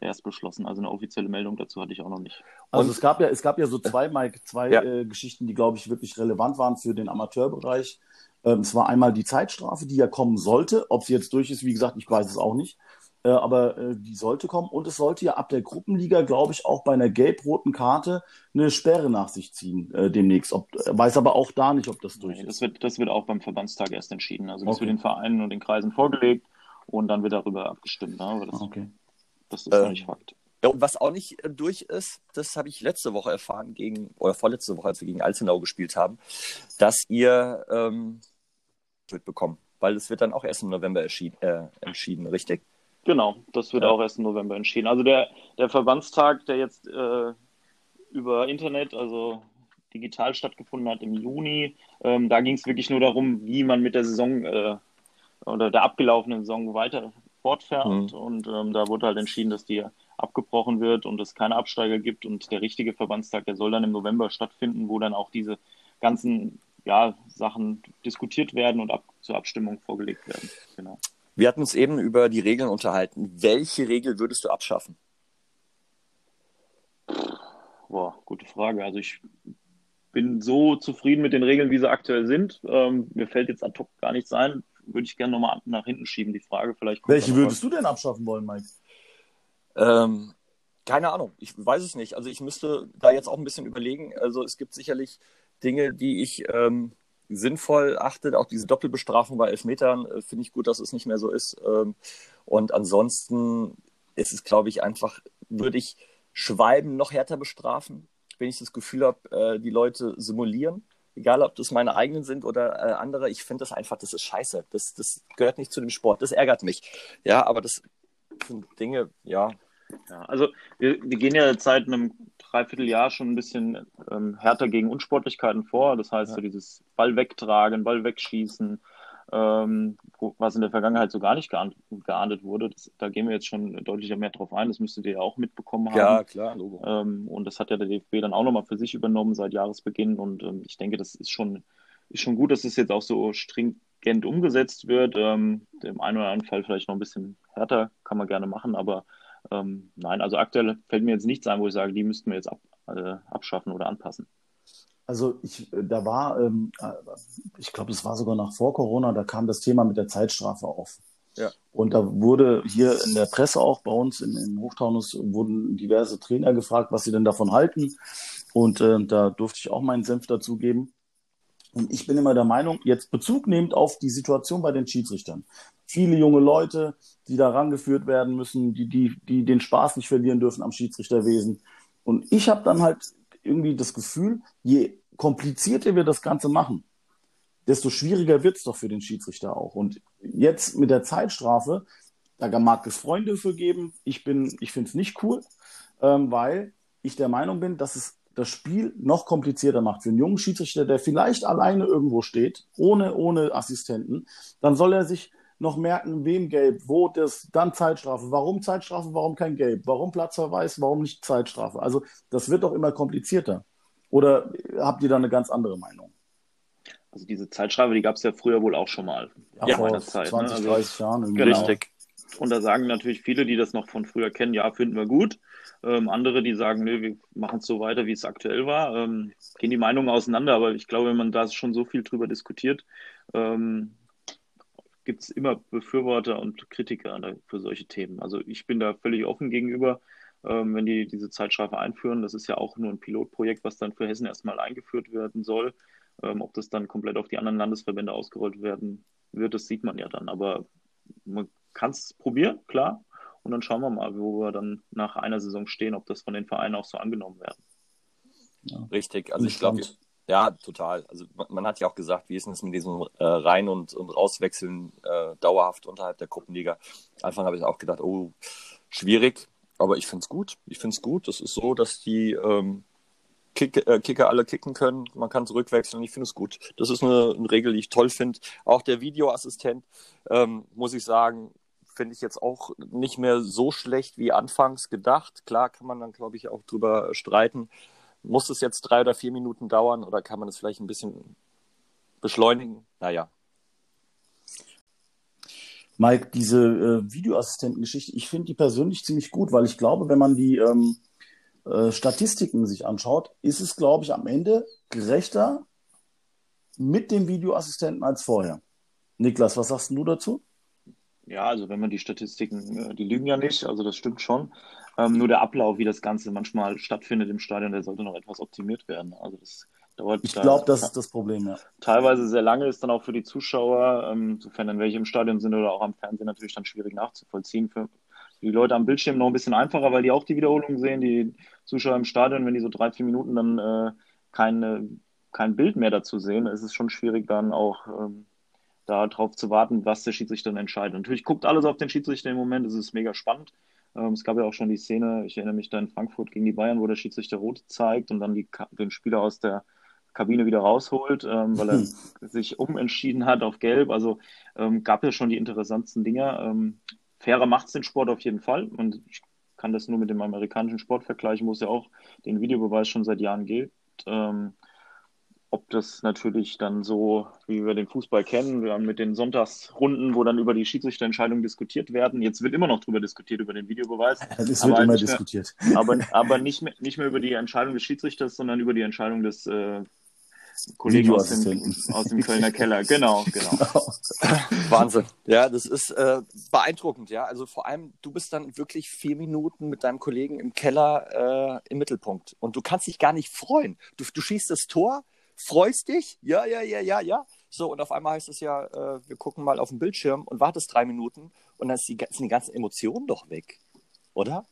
erst beschlossen. Also eine offizielle Meldung dazu hatte ich auch noch nicht. Also es gab ja, es gab ja so zwei, Mike, zwei ja. äh, Geschichten, die, glaube ich, wirklich relevant waren für den Amateurbereich. Ähm, es war einmal die Zeitstrafe, die ja kommen sollte. Ob sie jetzt durch ist, wie gesagt, ich weiß es auch nicht. Äh, aber äh, die sollte kommen und es sollte ja ab der Gruppenliga, glaube ich, auch bei einer gelb-roten Karte eine Sperre nach sich ziehen äh, demnächst. Ob, äh, weiß aber auch da nicht, ob das durch nee, ist. Das wird, das wird auch beim Verbandstag erst entschieden. Also das okay. wird den Vereinen und den Kreisen vorgelegt und dann wird darüber abgestimmt. Ne? Das, okay. das ist äh, nicht Fakt. Ja, und was auch nicht äh, durch ist, das habe ich letzte Woche erfahren, gegen, oder vorletzte Woche, als wir gegen Altenau gespielt haben, dass ihr ähm, mitbekommen. Weil es wird dann auch erst im November äh, entschieden, richtig? Genau, das wird ja. auch erst im November entschieden. Also der, der Verbandstag, der jetzt äh, über Internet, also digital stattgefunden hat im Juni, ähm, da ging es wirklich nur darum, wie man mit der Saison äh, oder der abgelaufenen Saison weiter fortfährt. Mhm. Und ähm, da wurde halt entschieden, dass die abgebrochen wird und es keine Absteiger gibt. Und der richtige Verbandstag, der soll dann im November stattfinden, wo dann auch diese ganzen ja, Sachen diskutiert werden und ab, zur Abstimmung vorgelegt werden. Genau. Wir hatten uns eben über die Regeln unterhalten. Welche Regel würdest du abschaffen? Boah, gute Frage. Also ich bin so zufrieden mit den Regeln, wie sie aktuell sind. Ähm, mir fällt jetzt ad hoc gar nichts ein. Würde ich gerne nochmal nach hinten schieben, die Frage. Vielleicht Welche würdest du denn abschaffen wollen, Mike? Ähm, keine Ahnung, ich weiß es nicht. Also ich müsste da jetzt auch ein bisschen überlegen. Also es gibt sicherlich Dinge, die ich ähm, sinnvoll achte. Auch diese Doppelbestrafung bei Elfmetern äh, finde ich gut, dass es nicht mehr so ist. Ähm, und ansonsten ist es, glaube ich, einfach, würde ich Schwalben noch härter bestrafen, wenn ich das Gefühl habe, äh, die Leute simulieren. Egal, ob das meine eigenen sind oder äh, andere. Ich finde das einfach, das ist scheiße. Das, das gehört nicht zu dem Sport. Das ärgert mich. Ja, aber das sind Dinge, ja, ja, also wir, wir gehen ja seit einem Dreivierteljahr schon ein bisschen ähm, härter gegen Unsportlichkeiten vor. Das heißt, ja. so dieses Ball wegtragen, Ball wegschießen, ähm, was in der Vergangenheit so gar nicht geahndet, wurde. Das, da gehen wir jetzt schon deutlich mehr drauf ein. Das müsstet ihr ja auch mitbekommen haben. Ja, klar, Logo. Ähm, und das hat ja der DFB dann auch nochmal für sich übernommen seit Jahresbeginn. Und ähm, ich denke, das ist schon, ist schon gut, dass es das jetzt auch so stringent umgesetzt wird. Ähm, Im einen oder anderen Fall vielleicht noch ein bisschen härter, kann man gerne machen, aber ähm, nein, also aktuell fällt mir jetzt nichts ein, wo ich sage, die müssten wir jetzt ab, äh, abschaffen oder anpassen. Also ich, da war, ähm, äh, ich glaube, es war sogar nach vor Corona, da kam das Thema mit der Zeitstrafe auf. Ja. Und da wurde hier in der Presse auch bei uns in, in Hochtaunus wurden diverse Trainer gefragt, was sie denn davon halten. Und äh, da durfte ich auch meinen Senf dazugeben. Und ich bin immer der Meinung, jetzt Bezug nehmend auf die Situation bei den Schiedsrichtern. Viele junge Leute, die da rangeführt werden müssen, die, die, die den Spaß nicht verlieren dürfen am Schiedsrichterwesen. Und ich habe dann halt irgendwie das Gefühl, je komplizierter wir das Ganze machen, desto schwieriger wird es doch für den Schiedsrichter auch. Und jetzt mit der Zeitstrafe, da mag es Freunde für geben. Ich ich finde es nicht cool, ähm, weil ich der Meinung bin, dass es das Spiel noch komplizierter macht für einen jungen Schiedsrichter, der vielleicht alleine irgendwo steht, ohne, ohne Assistenten, dann soll er sich noch merken, wem gelb, wo das, dann Zeitstrafe. Warum Zeitstrafe, warum kein Gelb? Warum Platzverweis, warum nicht Zeitstrafe? Also das wird doch immer komplizierter. Oder habt ihr da eine ganz andere Meinung? Also diese Zeitstrafe, die gab es ja früher wohl auch schon mal. Ja, vor Zeit, 20, ne? also, 30 Jahren. Genau. Richtig. Und da sagen natürlich viele, die das noch von früher kennen, ja, finden wir gut. Ähm, andere, die sagen, nö, wir machen es so weiter, wie es aktuell war. Ähm, gehen die Meinungen auseinander, aber ich glaube, wenn man da schon so viel drüber diskutiert, ähm, gibt es immer Befürworter und Kritiker für solche Themen. Also ich bin da völlig offen gegenüber, ähm, wenn die diese Zeitstrafe einführen. Das ist ja auch nur ein Pilotprojekt, was dann für Hessen erstmal eingeführt werden soll. Ähm, ob das dann komplett auf die anderen Landesverbände ausgerollt werden wird, das sieht man ja dann. Aber man kann es probieren, klar. Und dann schauen wir mal, wo wir dann nach einer Saison stehen, ob das von den Vereinen auch so angenommen werden. Ja. Richtig, also ich glaube, ja, total. Also man, man, hat ja auch gesagt, wie ist es mit diesem äh, Rein- und, und Rauswechseln äh, dauerhaft unterhalb der Gruppenliga. Anfang habe ich auch gedacht, oh, schwierig, aber ich finde es gut. Ich finde es gut. Das ist so, dass die ähm, Kick, äh, Kicker alle kicken können. Man kann zurückwechseln. Ich finde es gut. Das ist eine, eine, Regel, die ich toll finde. Auch der Videoassistent, ähm, muss ich sagen, finde ich jetzt auch nicht mehr so schlecht wie anfangs gedacht. Klar kann man dann, glaube ich, auch drüber streiten. Muss es jetzt drei oder vier Minuten dauern oder kann man es vielleicht ein bisschen beschleunigen? Naja. Mike, diese äh, Videoassistentengeschichte, ich finde die persönlich ziemlich gut, weil ich glaube, wenn man die ähm, äh, Statistiken sich anschaut, ist es, glaube ich, am Ende gerechter mit dem Videoassistenten als vorher. Niklas, was sagst du dazu? Ja, also wenn man die Statistiken, äh, die lügen ja nicht, also das stimmt schon. Ähm, nur der Ablauf, wie das Ganze manchmal stattfindet im Stadion, der sollte noch etwas optimiert werden. Also das dauert. Ich glaube, das ist das Problem, ja. Teilweise sehr lange ist dann auch für die Zuschauer, ähm, sofern dann welche im Stadion sind oder auch am Fernsehen natürlich dann schwierig nachzuvollziehen. Für, die Leute am Bildschirm noch ein bisschen einfacher, weil die auch die Wiederholung sehen. Die Zuschauer im Stadion, wenn die so drei, vier Minuten dann äh, keine, kein Bild mehr dazu sehen, ist es schon schwierig, dann auch ähm, darauf zu warten, was der Schiedsrichter dann entscheidet. Natürlich guckt alles auf den Schiedsrichter im Moment, es ist mega spannend. Ähm, es gab ja auch schon die Szene, ich erinnere mich da in Frankfurt gegen die Bayern, wo der Schiedsrichter rot zeigt und dann die, den Spieler aus der Kabine wieder rausholt, ähm, weil er sich umentschieden hat auf Gelb. Also ähm, gab ja schon die interessantesten Dinge. Ähm, fairer macht es den Sport auf jeden Fall und ich kann das nur mit dem amerikanischen Sport vergleichen, wo es ja auch den Videobeweis schon seit Jahren gibt. Ähm, ob das natürlich dann so, wie wir den Fußball kennen, mit den Sonntagsrunden, wo dann über die Schiedsrichterentscheidung diskutiert werden. Jetzt wird immer noch darüber diskutiert, über den Videobeweis. Es wird immer diskutiert. Mehr, aber aber nicht, mehr, nicht mehr über die Entscheidung des Schiedsrichters, sondern über die Entscheidung des äh, Kollegen aus dem, aus dem Kölner Keller. Genau, genau. Wahnsinn. Ja, das ist äh, beeindruckend, ja. Also vor allem, du bist dann wirklich vier Minuten mit deinem Kollegen im Keller äh, im Mittelpunkt. Und du kannst dich gar nicht freuen. Du, du schießt das Tor, freust dich, ja, ja, ja, ja, ja. So, und auf einmal heißt es ja, äh, wir gucken mal auf den Bildschirm und wartest drei Minuten und dann sind die ganzen Emotionen doch weg. Oder?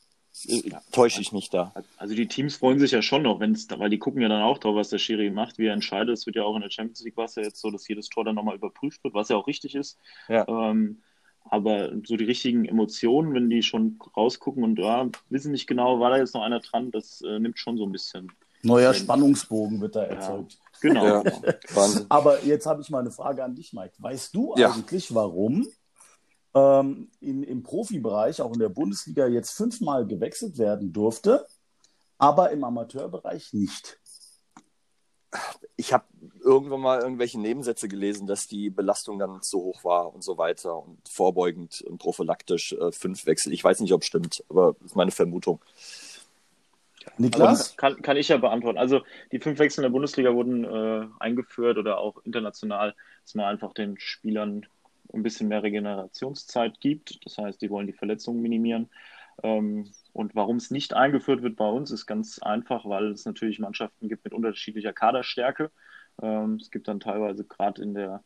Ja, Täusche ich mich da? Also die Teams freuen sich ja schon noch, wenn's, weil die gucken ja dann auch drauf, was der Schiri macht, wie er entscheidet. Es wird ja auch in der Champions League was ja jetzt so, dass jedes Tor dann nochmal überprüft wird, was ja auch richtig ist. Ja. Ähm, aber so die richtigen Emotionen, wenn die schon rausgucken und ja, wissen nicht genau, war da jetzt noch einer dran, das äh, nimmt schon so ein bisschen. Neuer Spannungsbogen wird da erzeugt. Ja. Genau. Ja. Aber jetzt habe ich mal eine Frage an dich, Mike. Weißt du eigentlich, warum ähm, in, im Profibereich, auch in der Bundesliga, jetzt fünfmal gewechselt werden durfte, aber im Amateurbereich nicht. Ich habe irgendwann mal irgendwelche Nebensätze gelesen, dass die Belastung dann zu hoch war und so weiter und vorbeugend und prophylaktisch äh, fünf Wechsel. Ich weiß nicht, ob es stimmt, aber das ist meine Vermutung. Niklas? Kann, kann ich ja beantworten. Also die fünf Wechsel in der Bundesliga wurden äh, eingeführt oder auch international, dass man einfach den Spielern ein bisschen mehr Regenerationszeit gibt. Das heißt, die wollen die Verletzungen minimieren. Ähm, und warum es nicht eingeführt wird bei uns, ist ganz einfach, weil es natürlich Mannschaften gibt mit unterschiedlicher Kaderstärke. Ähm, es gibt dann teilweise gerade in der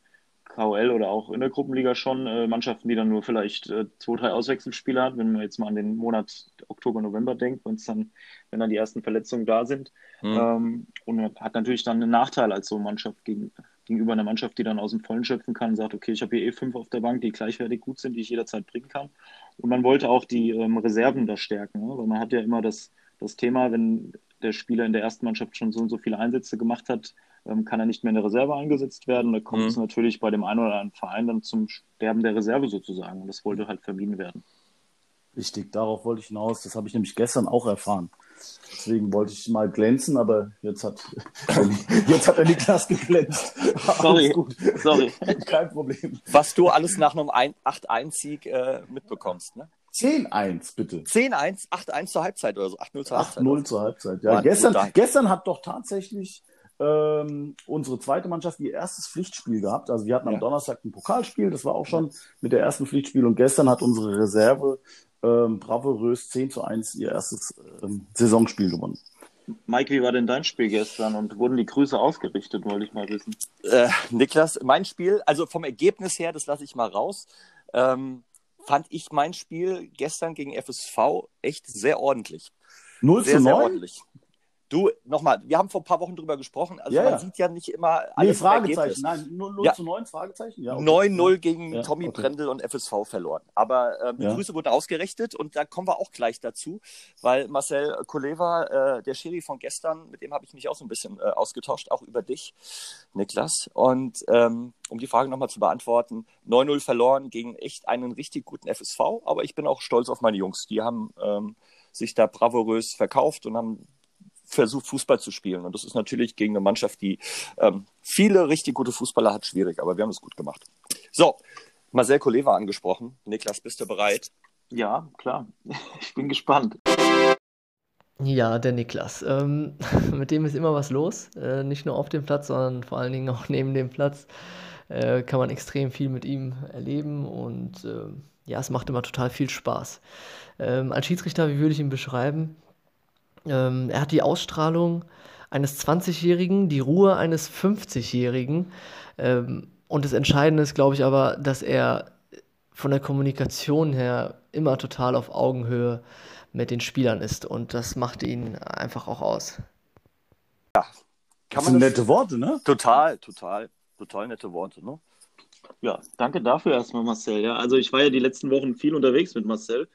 KOL oder auch in der Gruppenliga schon äh, Mannschaften, die dann nur vielleicht äh, zwei, drei Auswechselspieler hat, wenn man jetzt mal an den Monat Oktober, November denkt, wenn dann, wenn dann die ersten Verletzungen da sind. Mhm. Ähm, und hat natürlich dann einen Nachteil als so Mannschaft gegen, gegenüber einer Mannschaft, die dann aus dem Vollen schöpfen kann, sagt, okay, ich habe hier eh fünf auf der Bank, die gleichwertig gut sind, die ich jederzeit bringen kann. Und man wollte auch die ähm, Reserven da stärken, ne? weil man hat ja immer das, das Thema, wenn der Spieler in der ersten Mannschaft schon so und so viele Einsätze gemacht hat, ähm, kann er nicht mehr in der Reserve eingesetzt werden. Da kommt mhm. es natürlich bei dem einen oder anderen Verein dann zum Sterben der Reserve sozusagen. Und das wollte halt vermieden werden. Richtig, darauf wollte ich hinaus. Das habe ich nämlich gestern auch erfahren. Deswegen wollte ich mal glänzen, aber jetzt hat, jetzt hat er Niklas geglänzt. Sorry, sorry. Kein Problem. Was du alles nach einem 8-1-Sieg äh, mitbekommst, ne? 10-1, bitte. 10-1, 8-1 zur Halbzeit oder so. 8-0 zur Halbzeit. 8-0 zur Halbzeit, ja. gestern, gestern hat doch tatsächlich ähm, unsere zweite Mannschaft ihr erstes Pflichtspiel gehabt. Also wir hatten am ja. Donnerstag ein Pokalspiel, das war auch schon mit der ersten Pflichtspiel und gestern hat unsere Reserve ähm, bravourös 10 zu 1 ihr erstes ähm, Saisonspiel gewonnen. Mike, wie war denn dein Spiel gestern und wurden die Grüße ausgerichtet, wollte ich mal wissen. Äh, Niklas, mein Spiel, also vom Ergebnis her, das lasse ich mal raus, ähm, fand ich mein Spiel gestern gegen FSV echt sehr ordentlich. 0 sehr, zu 9? Sehr ordentlich. Du, nochmal, wir haben vor ein paar Wochen drüber gesprochen. Also ja, man ja. sieht ja nicht immer alles. Nee, Fragezeichen, nein, 0, ja. zu 9, Fragezeichen. Ja, okay. 9-0 gegen ja, Tommy okay. Brendel und FSV verloren. Aber ähm, die Grüße wurden ausgerechnet und da kommen wir auch gleich dazu, weil Marcel Koleva, äh, der Schiri von gestern, mit dem habe ich mich auch so ein bisschen äh, ausgetauscht, auch über dich, Niklas. Und ähm, um die Frage nochmal zu beantworten, 9-0 verloren gegen echt einen richtig guten FSV, aber ich bin auch stolz auf meine Jungs. Die haben ähm, sich da bravourös verkauft und haben versucht, Fußball zu spielen. Und das ist natürlich gegen eine Mannschaft, die ähm, viele richtig gute Fußballer hat, schwierig. Aber wir haben es gut gemacht. So, Marcel Koleva angesprochen. Niklas, bist du bereit? Ja, klar. Ich bin gespannt. Ja, der Niklas. Ähm, mit dem ist immer was los. Äh, nicht nur auf dem Platz, sondern vor allen Dingen auch neben dem Platz. Äh, kann man extrem viel mit ihm erleben und äh, ja, es macht immer total viel Spaß. Ähm, als Schiedsrichter, wie würde ich ihn beschreiben? Ähm, er hat die Ausstrahlung eines 20-Jährigen, die Ruhe eines 50-Jährigen. Ähm, und das Entscheidende ist, glaube ich, aber, dass er von der Kommunikation her immer total auf Augenhöhe mit den Spielern ist und das macht ihn einfach auch aus. Ja, kann das sind nette Worte, ne? Total, total, total nette Worte, ne? Ja, danke dafür erstmal, Marcel. Ja, also ich war ja die letzten Wochen viel unterwegs mit Marcel.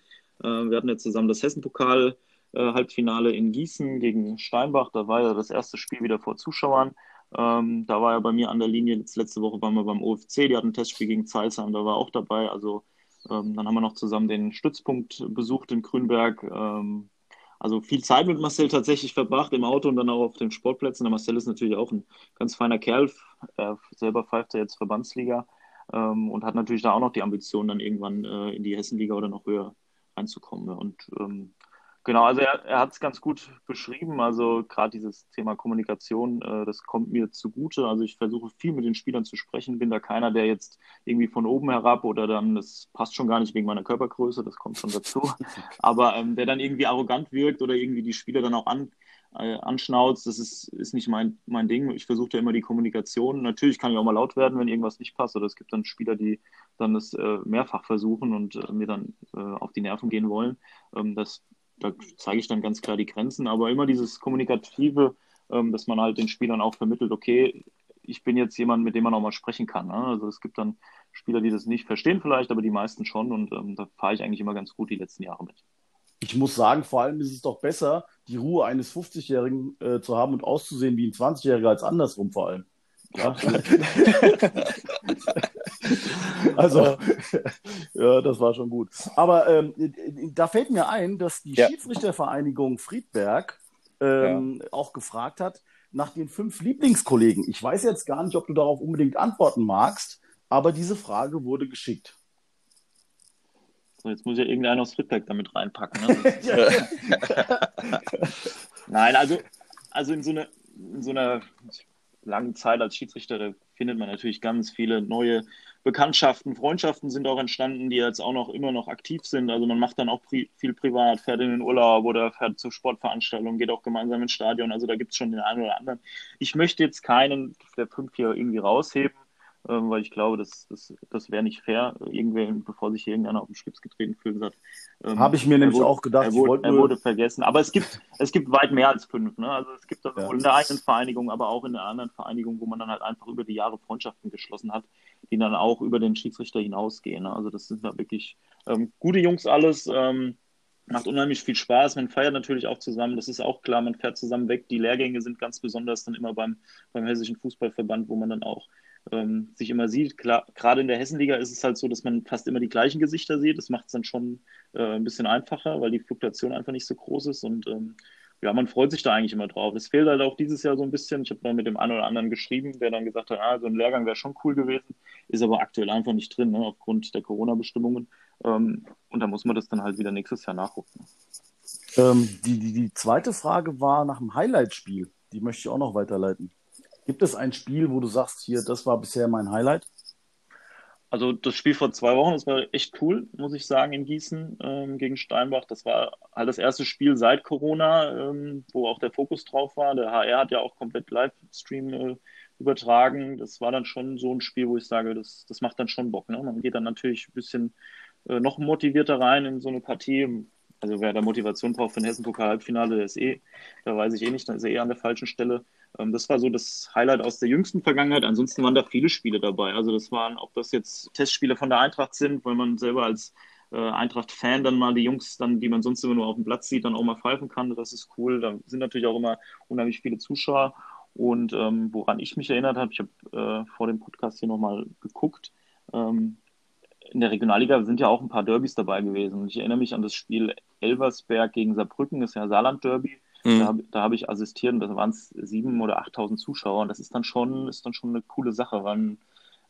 Äh, wir hatten ja zusammen das Hessen-Pokal Halbfinale in Gießen gegen Steinbach. Da war ja das erste Spiel wieder vor Zuschauern. Ähm, da war er bei mir an der Linie. Letzte Woche waren wir beim OFC. Die hatten ein Testspiel gegen Zeilsheim. Da war er auch dabei. Also ähm, dann haben wir noch zusammen den Stützpunkt besucht in Grünberg. Ähm, also viel Zeit mit Marcel tatsächlich verbracht im Auto und dann auch auf den Sportplätzen. Der Marcel ist natürlich auch ein ganz feiner Kerl. Er selber pfeift er jetzt Verbandsliga ähm, und hat natürlich da auch noch die Ambition, dann irgendwann äh, in die Hessenliga oder noch höher reinzukommen. Und ähm, Genau, also er, er hat es ganz gut beschrieben. Also gerade dieses Thema Kommunikation, äh, das kommt mir zugute. Also ich versuche viel mit den Spielern zu sprechen, bin da keiner, der jetzt irgendwie von oben herab oder dann, das passt schon gar nicht wegen meiner Körpergröße, das kommt schon dazu, aber ähm, der dann irgendwie arrogant wirkt oder irgendwie die Spieler dann auch an, äh, anschnauzt, das ist, ist nicht mein, mein Ding. Ich versuche ja immer die Kommunikation. Natürlich kann ich auch mal laut werden, wenn irgendwas nicht passt oder es gibt dann Spieler, die dann das äh, mehrfach versuchen und äh, mir dann äh, auf die Nerven gehen wollen. Ähm, das da zeige ich dann ganz klar die Grenzen, aber immer dieses Kommunikative, ähm, dass man halt den Spielern auch vermittelt, okay, ich bin jetzt jemand, mit dem man auch mal sprechen kann. Ne? Also es gibt dann Spieler, die das nicht verstehen vielleicht, aber die meisten schon und ähm, da fahre ich eigentlich immer ganz gut die letzten Jahre mit. Ich muss sagen, vor allem ist es doch besser, die Ruhe eines 50-Jährigen äh, zu haben und auszusehen wie ein 20-Jähriger als andersrum vor allem. Ja. also, ja, das war schon gut. Aber ähm, da fällt mir ein, dass die ja. Schiedsrichtervereinigung Friedberg ähm, ja. auch gefragt hat nach den fünf Lieblingskollegen. Ich weiß jetzt gar nicht, ob du darauf unbedingt antworten magst, aber diese Frage wurde geschickt. So, jetzt muss ja irgendeiner aus Friedberg damit reinpacken. Ne? Nein, also, also in so einer, in so einer, langen Zeit als Schiedsrichter findet man natürlich ganz viele neue Bekanntschaften, Freundschaften sind auch entstanden, die jetzt auch noch immer noch aktiv sind. Also man macht dann auch pri viel privat, fährt in den Urlaub oder fährt zu Sportveranstaltungen, geht auch gemeinsam ins Stadion. Also da gibt es schon den einen oder anderen. Ich möchte jetzt keinen der fünf hier irgendwie rausheben ähm, weil ich glaube, das, das, das wäre nicht fair, irgendwer, bevor sich irgendeiner auf den Schlips getreten fühlen hat. Ähm, Habe ich mir nämlich wurde, auch gedacht. Er wurde, er wurde, vergessen. Aber es gibt, es gibt weit mehr als fünf. Ne? Also es gibt ja. in der eigenen Vereinigung, aber auch in der anderen Vereinigung, wo man dann halt einfach über die Jahre Freundschaften geschlossen hat, die dann auch über den Schiedsrichter hinausgehen. Ne? Also das sind da wirklich ähm, gute Jungs alles. Ähm, macht unheimlich viel Spaß. Man feiert natürlich auch zusammen, das ist auch klar, man fährt zusammen weg. Die Lehrgänge sind ganz besonders dann immer beim, beim Hessischen Fußballverband, wo man dann auch ähm, sich immer sieht. Gerade in der Hessenliga ist es halt so, dass man fast immer die gleichen Gesichter sieht. Das macht es dann schon äh, ein bisschen einfacher, weil die Fluktuation einfach nicht so groß ist und ähm, ja, man freut sich da eigentlich immer drauf. Es fehlt halt auch dieses Jahr so ein bisschen. Ich habe mal mit dem einen oder anderen geschrieben, der dann gesagt hat, ah, so ein Lehrgang wäre schon cool gewesen, ist aber aktuell einfach nicht drin, ne, aufgrund der Corona-Bestimmungen. Ähm, und da muss man das dann halt wieder nächstes Jahr nachgucken. Ähm, die, die, die zweite Frage war nach dem Highlight-Spiel. Die möchte ich auch noch weiterleiten. Gibt es ein Spiel, wo du sagst, hier, das war bisher mein Highlight? Also das Spiel vor zwei Wochen, das war echt cool, muss ich sagen, in Gießen ähm, gegen Steinbach. Das war halt das erste Spiel seit Corona, ähm, wo auch der Fokus drauf war. Der HR hat ja auch komplett Livestream äh, übertragen. Das war dann schon so ein Spiel, wo ich sage, das, das macht dann schon Bock. Ne? Man geht dann natürlich ein bisschen äh, noch motivierter rein in so eine Partie. Also wer da Motivation braucht für ein Hessen-Pokal-Halbfinale, der ist eh, da weiß ich eh nicht, da ist er eh an der falschen Stelle. Ähm, das war so das Highlight aus der jüngsten Vergangenheit. Ansonsten waren da viele Spiele dabei. Also das waren, ob das jetzt Testspiele von der Eintracht sind, weil man selber als äh, Eintracht-Fan dann mal die Jungs, dann, die man sonst immer nur auf dem Platz sieht, dann auch mal pfeifen kann. Das ist cool. Da sind natürlich auch immer unheimlich viele Zuschauer. Und ähm, woran ich mich erinnert habe, ich habe äh, vor dem Podcast hier nochmal geguckt. Ähm, in der Regionalliga sind ja auch ein paar Derbys dabei gewesen. Ich erinnere mich an das Spiel Elversberg gegen Saarbrücken, das ist ja Saarland-Derby. Mhm. Da, da habe ich assistiert und da waren es sieben oder achttausend Zuschauer und das ist dann schon, ist dann schon eine coole Sache, weil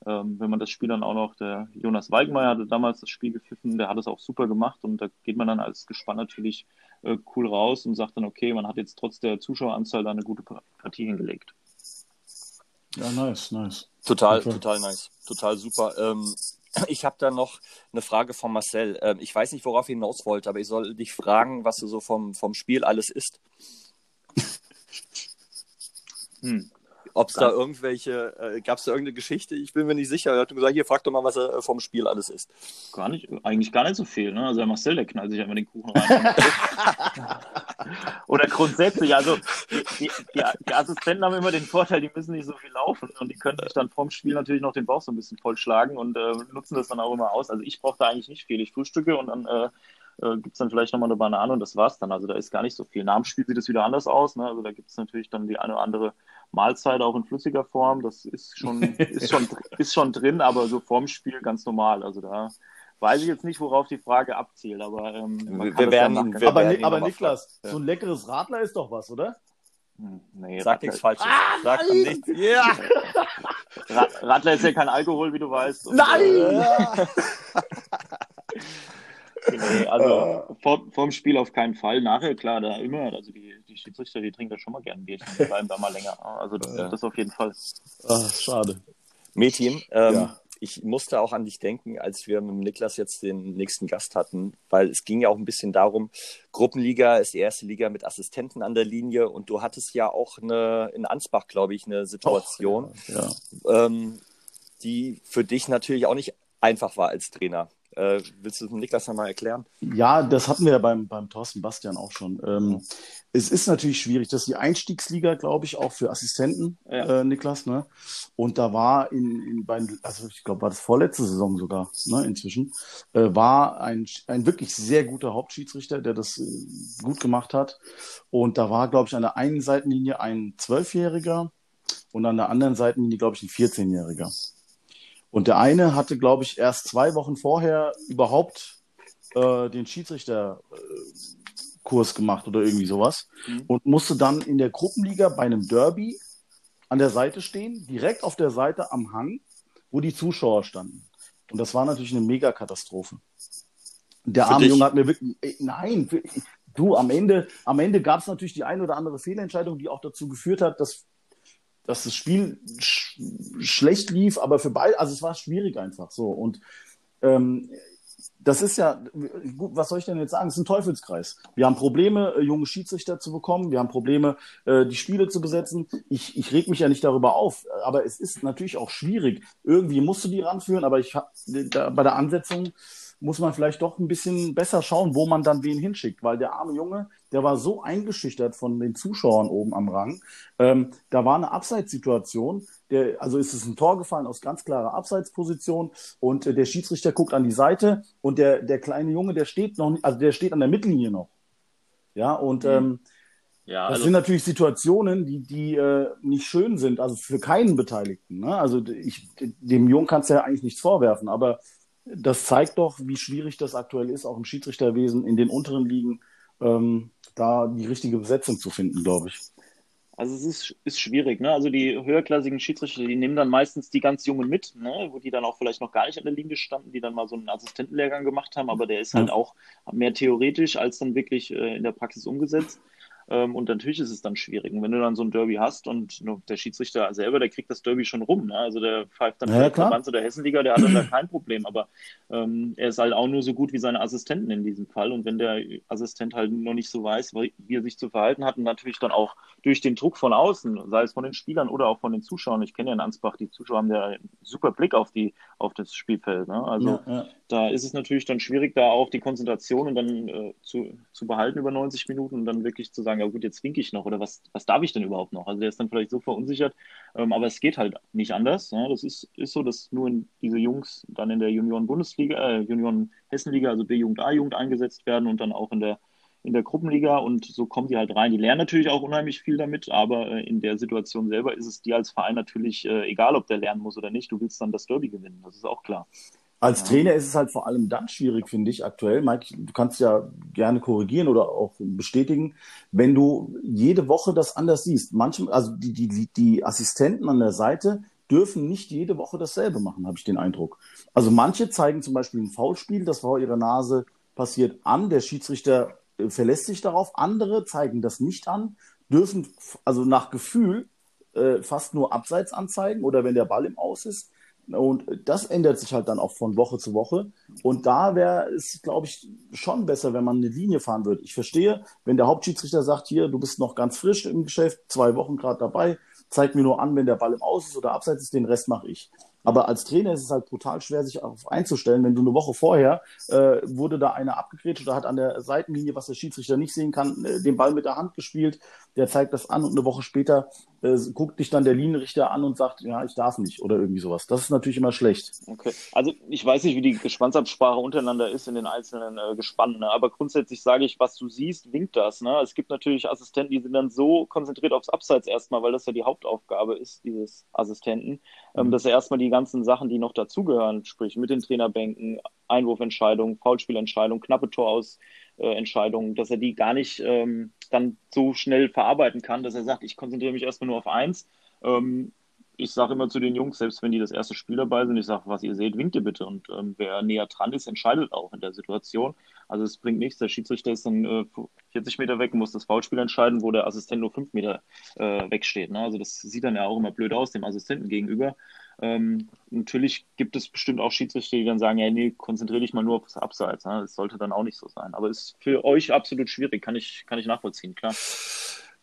ähm, wenn man das Spiel dann auch noch, der Jonas Weigmeier hatte damals das Spiel gepfiffen, der hat es auch super gemacht und da geht man dann als Gespann natürlich äh, cool raus und sagt dann, okay, man hat jetzt trotz der Zuschaueranzahl da eine gute Partie hingelegt. Ja, nice, nice. Total, okay. total nice. Total super. Ähm, ich habe da noch eine Frage von Marcel. Ähm, ich weiß nicht, worauf ihr hinaus wollt, aber ich soll dich fragen, was du so vom, vom Spiel alles isst. Hm. ob es da irgendwelche, äh, gab es da irgendeine Geschichte? Ich bin mir nicht sicher. Er hat gesagt, hier, frag doch mal, was er vom Spiel alles ist. Gar nicht, eigentlich gar nicht so viel. Ne? Also der Marcel, der knallt sich einfach den Kuchen rein. Oder grundsätzlich, also die, die, die, Assistenten haben immer den Vorteil, die müssen nicht so viel laufen und die können sich dann vorm Spiel natürlich noch den Bauch so ein bisschen vollschlagen und äh, nutzen das dann auch immer aus. Also ich brauche da eigentlich nicht viel. Ich frühstücke und dann äh, äh, gibt es dann vielleicht nochmal eine Banane und das war's dann. Also da ist gar nicht so viel. Nach dem Spiel sieht es wieder anders aus. Ne? Also da gibt es natürlich dann die eine oder andere Mahlzeit auch in flüssiger Form. Das ist schon, ist schon, ist schon drin, aber so vorm Spiel ganz normal. Also da weiß ich jetzt nicht, worauf die Frage abzielt, aber ähm, wir werden, ja wir aber, werden aber Niklas, so ein leckeres Radler ist doch was, oder? Hm, nee, Sag nichts Falsches. Ah, Sag nichts. Ja. Radler ist ja kein Alkohol, wie du weißt. Und, nein! Äh, nee, also vor, vorm Spiel auf keinen Fall. Nachher, klar, da immer, also die, die Schiedsrichter, die trinken da schon mal gerne Bierchen, die bleiben da mal länger. Also das, ja. das auf jeden Fall. Ach, schade. Metin, ähm, ja. Ich musste auch an dich denken, als wir mit Niklas jetzt den nächsten Gast hatten, weil es ging ja auch ein bisschen darum, Gruppenliga ist die erste Liga mit Assistenten an der Linie und du hattest ja auch eine, in Ansbach, glaube ich, eine Situation, Och, ja, ja. Ähm, die für dich natürlich auch nicht einfach war als Trainer. Äh, willst du Niklas nochmal erklären? Ja, das hatten wir ja beim, beim Thorsten Bastian auch schon. Ähm, es ist natürlich schwierig. Das ist die Einstiegsliga, glaube ich, auch für Assistenten, ja. äh, Niklas. Ne? Und da war in, in bei, also ich glaube, war das vorletzte Saison sogar, ne, inzwischen, äh, war ein, ein wirklich sehr guter Hauptschiedsrichter, der das äh, gut gemacht hat. Und da war, glaube ich, an der einen Seitenlinie ein Zwölfjähriger und an der anderen Seitenlinie, glaube ich, ein 14-Jähriger. Und der eine hatte, glaube ich, erst zwei Wochen vorher überhaupt äh, den Schiedsrichterkurs gemacht oder irgendwie sowas mhm. und musste dann in der Gruppenliga bei einem Derby an der Seite stehen, direkt auf der Seite am Hang, wo die Zuschauer standen. Und das war natürlich eine Megakatastrophe. Der arme Junge hat mir wirklich, ey, nein, für, du, am Ende, am Ende gab es natürlich die eine oder andere Fehlentscheidung, die auch dazu geführt hat, dass dass das Spiel sch schlecht lief, aber für beide, also es war schwierig einfach so. Und ähm, das ist ja, gut, was soll ich denn jetzt sagen? Es ist ein Teufelskreis. Wir haben Probleme, äh, junge Schiedsrichter zu bekommen. Wir haben Probleme, äh, die Spiele zu besetzen. Ich, ich reg mich ja nicht darüber auf, aber es ist natürlich auch schwierig. Irgendwie musst du die ranführen, aber ich hab, bei der Ansetzung muss man vielleicht doch ein bisschen besser schauen, wo man dann wen hinschickt, weil der arme Junge, der war so eingeschüchtert von den Zuschauern oben am Rang. Ähm, da war eine Abseitssituation, der, also ist es ein Tor gefallen aus ganz klarer Abseitsposition und äh, der Schiedsrichter guckt an die Seite und der, der kleine Junge, der steht noch, also der steht an der Mittellinie noch. Ja, und mhm. ähm, ja, das also, sind natürlich Situationen, die, die äh, nicht schön sind, also für keinen Beteiligten. Ne? Also ich, dem Jungen kannst du ja eigentlich nichts vorwerfen, aber das zeigt doch, wie schwierig das aktuell ist, auch im Schiedsrichterwesen in den unteren Ligen, ähm, da die richtige Besetzung zu finden, glaube ich. Also es ist, ist schwierig, ne? Also die höherklassigen Schiedsrichter, die nehmen dann meistens die ganz Jungen mit, ne? Wo die dann auch vielleicht noch gar nicht an der Linie standen, die dann mal so einen Assistentenlehrgang gemacht haben, aber der ist halt ja. auch mehr theoretisch als dann wirklich äh, in der Praxis umgesetzt. Ähm, und natürlich ist es dann schwierig. Und wenn du dann so ein Derby hast und der Schiedsrichter selber, der kriegt das Derby schon rum. Ne? Also der pfeift dann ja, Verbands- oder Hessenliga, der hat dann da kein Problem. Aber ähm, er ist halt auch nur so gut wie seine Assistenten in diesem Fall. Und wenn der Assistent halt noch nicht so weiß, wie er sich zu verhalten hat und natürlich dann auch durch den Druck von außen, sei es von den Spielern oder auch von den Zuschauern. Ich kenne ja in Ansbach, die Zuschauer haben ja einen super Blick auf die, auf das Spielfeld. Ne? Also ja, ja. da ist es natürlich dann schwierig, da auch die Konzentration und dann äh, zu, zu behalten über 90 Minuten und dann wirklich zu sagen, ja gut, jetzt winke ich noch oder was, was darf ich denn überhaupt noch? Also der ist dann vielleicht so verunsichert, ähm, aber es geht halt nicht anders. Ne? Das ist, ist so, dass nur diese Jungs dann in der Junioren-Bundesliga, äh, Junioren-Hessenliga, also B-Jugend, A-Jugend eingesetzt werden und dann auch in der in der Gruppenliga und so kommen die halt rein. Die lernen natürlich auch unheimlich viel damit, aber äh, in der Situation selber ist es dir als Verein natürlich äh, egal, ob der lernen muss oder nicht. Du willst dann das Derby gewinnen, das ist auch klar. Als ja. Trainer ist es halt vor allem dann schwierig, finde ich, aktuell. Mike, du kannst ja gerne korrigieren oder auch bestätigen, wenn du jede Woche das anders siehst. Manchmal, also die, die, die Assistenten an der Seite dürfen nicht jede Woche dasselbe machen, habe ich den Eindruck. Also manche zeigen zum Beispiel ein Foulspiel, das vor ihrer Nase passiert an. Der Schiedsrichter verlässt sich darauf. Andere zeigen das nicht an, dürfen also nach Gefühl äh, fast nur Abseits anzeigen oder wenn der Ball im Aus ist. Und das ändert sich halt dann auch von Woche zu Woche. Und da wäre es, glaube ich, schon besser, wenn man eine Linie fahren würde. Ich verstehe, wenn der Hauptschiedsrichter sagt, hier, du bist noch ganz frisch im Geschäft, zwei Wochen gerade dabei, zeig mir nur an, wenn der Ball im Aus ist oder abseits ist, den Rest mache ich. Aber als Trainer ist es halt brutal schwer, sich darauf einzustellen, wenn du eine Woche vorher äh, wurde da einer abgegrätscht oder hat an der Seitenlinie, was der Schiedsrichter nicht sehen kann, äh, den Ball mit der Hand gespielt. Der zeigt das an und eine Woche später äh, guckt dich dann der Linienrichter an und sagt, ja, ich darf nicht oder irgendwie sowas. Das ist natürlich immer schlecht. Okay, also ich weiß nicht, wie die Gespannsabsprache untereinander ist in den einzelnen äh, Gespannen, ne? aber grundsätzlich sage ich, was du siehst, winkt das. Ne? Es gibt natürlich Assistenten, die sind dann so konzentriert aufs Abseits erstmal, weil das ja die Hauptaufgabe ist, dieses Assistenten, ähm, mhm. dass er erstmal die ganzen Sachen, die noch dazugehören, sprich mit den Trainerbänken, Einwurfentscheidungen, Foulspielentscheidungen, knappe Torausentscheidungen, dass er die gar nicht ähm, dann so schnell verarbeiten kann, dass er sagt, ich konzentriere mich erstmal nur auf eins. Ähm, ich sage immer zu den Jungs, selbst wenn die das erste Spiel dabei sind, ich sage, was ihr seht, winkt ihr bitte. Und ähm, wer näher dran ist, entscheidet auch in der Situation. Also es bringt nichts. Der Schiedsrichter ist dann äh, 40 Meter weg und muss das Foulspiel entscheiden, wo der Assistent nur 5 Meter äh, wegsteht. Ne? Also das sieht dann ja auch immer blöd aus, dem Assistenten gegenüber. Ähm, natürlich gibt es bestimmt auch Schiedsrichter, die dann sagen, ja, nee, konzentriere dich mal nur auf das Abseits. Ne? Das sollte dann auch nicht so sein. Aber es ist für euch absolut schwierig, kann ich, kann ich nachvollziehen, klar.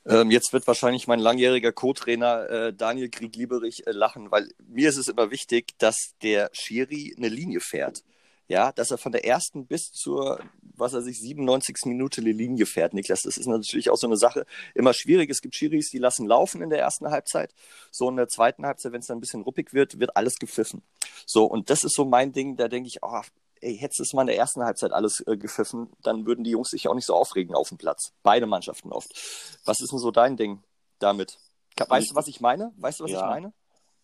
Ähm, jetzt wird wahrscheinlich mein langjähriger Co-Trainer äh, Daniel Krieg-Lieberich äh, lachen, weil mir ist es immer wichtig, dass der Schiri eine Linie fährt. Ja, dass er von der ersten bis zur, was er sich, 97. Minute eine Linie fährt, Niklas. Das ist natürlich auch so eine Sache. Immer schwierig. Es gibt Schiris, die lassen laufen in der ersten Halbzeit. So in der zweiten Halbzeit, wenn es dann ein bisschen ruppig wird, wird alles gepfiffen. So, und das ist so mein Ding, da denke ich, oh, ey, hättest du es mal in der ersten Halbzeit alles äh, gepfiffen, dann würden die Jungs sich auch nicht so aufregen auf dem Platz. Beide Mannschaften oft. Was ist denn so dein Ding damit? Weißt du, was ich meine? Weißt du, was ja. ich meine?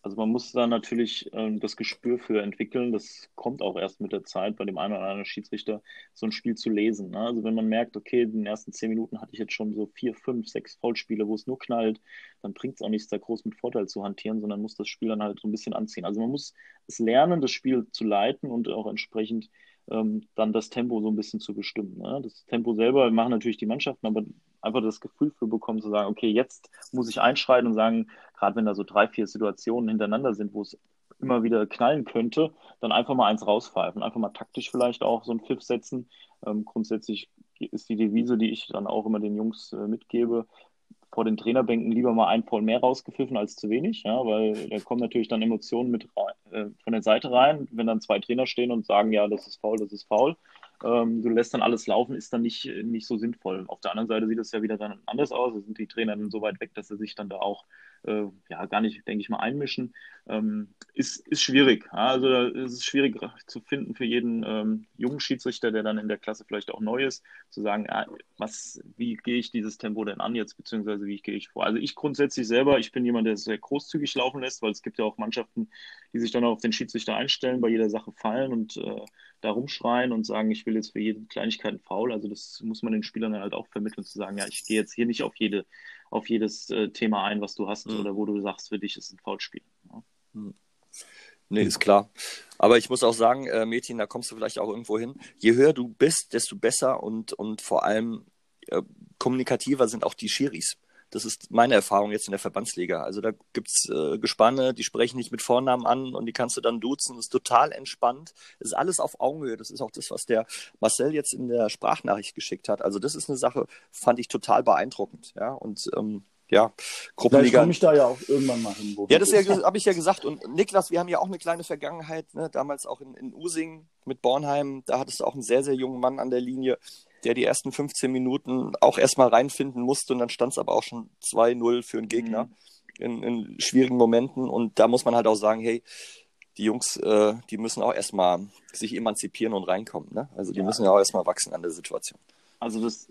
Also man muss da natürlich ähm, das Gespür für entwickeln. Das kommt auch erst mit der Zeit bei dem einen oder anderen Schiedsrichter, so ein Spiel zu lesen. Ne? Also wenn man merkt, okay, in den ersten zehn Minuten hatte ich jetzt schon so vier, fünf, sechs Foulspiele, wo es nur knallt, dann bringt es auch nichts, da groß mit Vorteil zu hantieren, sondern muss das Spiel dann halt so ein bisschen anziehen. Also man muss es lernen, das Spiel zu leiten und auch entsprechend ähm, dann das Tempo so ein bisschen zu bestimmen. Ne? Das Tempo selber machen natürlich die Mannschaften, aber einfach das Gefühl für bekommen, zu sagen, okay, jetzt muss ich einschreiten und sagen, gerade wenn da so drei, vier Situationen hintereinander sind, wo es immer wieder knallen könnte, dann einfach mal eins rauspfeifen, einfach mal taktisch vielleicht auch so einen Pfiff setzen. Ähm, grundsätzlich ist die Devise, die ich dann auch immer den Jungs äh, mitgebe, vor den Trainerbänken lieber mal ein Foul mehr rausgepfiffen als zu wenig, ja, weil da kommen natürlich dann Emotionen mit äh, von der Seite rein, wenn dann zwei Trainer stehen und sagen, ja, das ist faul, das ist faul. Ähm, du lässt dann alles laufen, ist dann nicht, nicht so sinnvoll. Auf der anderen Seite sieht es ja wieder dann anders aus. Da sind die Trainer dann so weit weg, dass sie sich dann da auch äh, ja, gar nicht, denke ich mal, einmischen. Ähm, ist, ist schwierig. Ja? Also es ist schwierig zu finden für jeden ähm, jungen Schiedsrichter, der dann in der Klasse vielleicht auch neu ist, zu sagen, ja, was, wie gehe ich dieses Tempo denn an jetzt, beziehungsweise wie gehe ich vor. Also ich grundsätzlich selber, ich bin jemand, der sehr großzügig laufen lässt, weil es gibt ja auch Mannschaften, die sich dann auf den Schiedsrichter einstellen, bei jeder Sache fallen und äh, da rumschreien und sagen, ich will jetzt für jede Kleinigkeit einen Foul. Also das muss man den Spielern dann halt auch vermitteln, zu sagen, ja, ich gehe jetzt hier nicht auf jede, auf jedes äh, Thema ein, was du hast mhm. oder wo du sagst, für dich ist ein Foulspiel. Ja. Mhm. Nee, ist klar. Aber ich muss auch sagen, äh, Mädchen, da kommst du vielleicht auch irgendwo hin. Je höher du bist, desto besser und, und vor allem äh, kommunikativer sind auch die Schiris. Das ist meine Erfahrung jetzt in der Verbandsliga. Also da gibt's äh, Gespanne, die sprechen nicht mit Vornamen an und die kannst du dann duzen. Das ist total entspannt. Das ist alles auf Augenhöhe. Das ist auch das, was der Marcel jetzt in der Sprachnachricht geschickt hat. Also das ist eine Sache, fand ich total beeindruckend. Ja, und ähm, ja, Gruppenliga. komme ich da ja auch irgendwann mal hin. Ja, das ja, habe ich ja gesagt. Und Niklas, wir haben ja auch eine kleine Vergangenheit, ne? damals auch in, in Using mit Bornheim. Da hattest du auch einen sehr, sehr jungen Mann an der Linie der die ersten 15 Minuten auch erstmal reinfinden musste und dann stand es aber auch schon 2-0 für einen Gegner mhm. in, in, schwierigen Momenten und da muss man halt auch sagen, hey, die Jungs, äh, die müssen auch erstmal sich emanzipieren und reinkommen. Ne? Also die ja. müssen ja auch erstmal wachsen an der Situation. Also das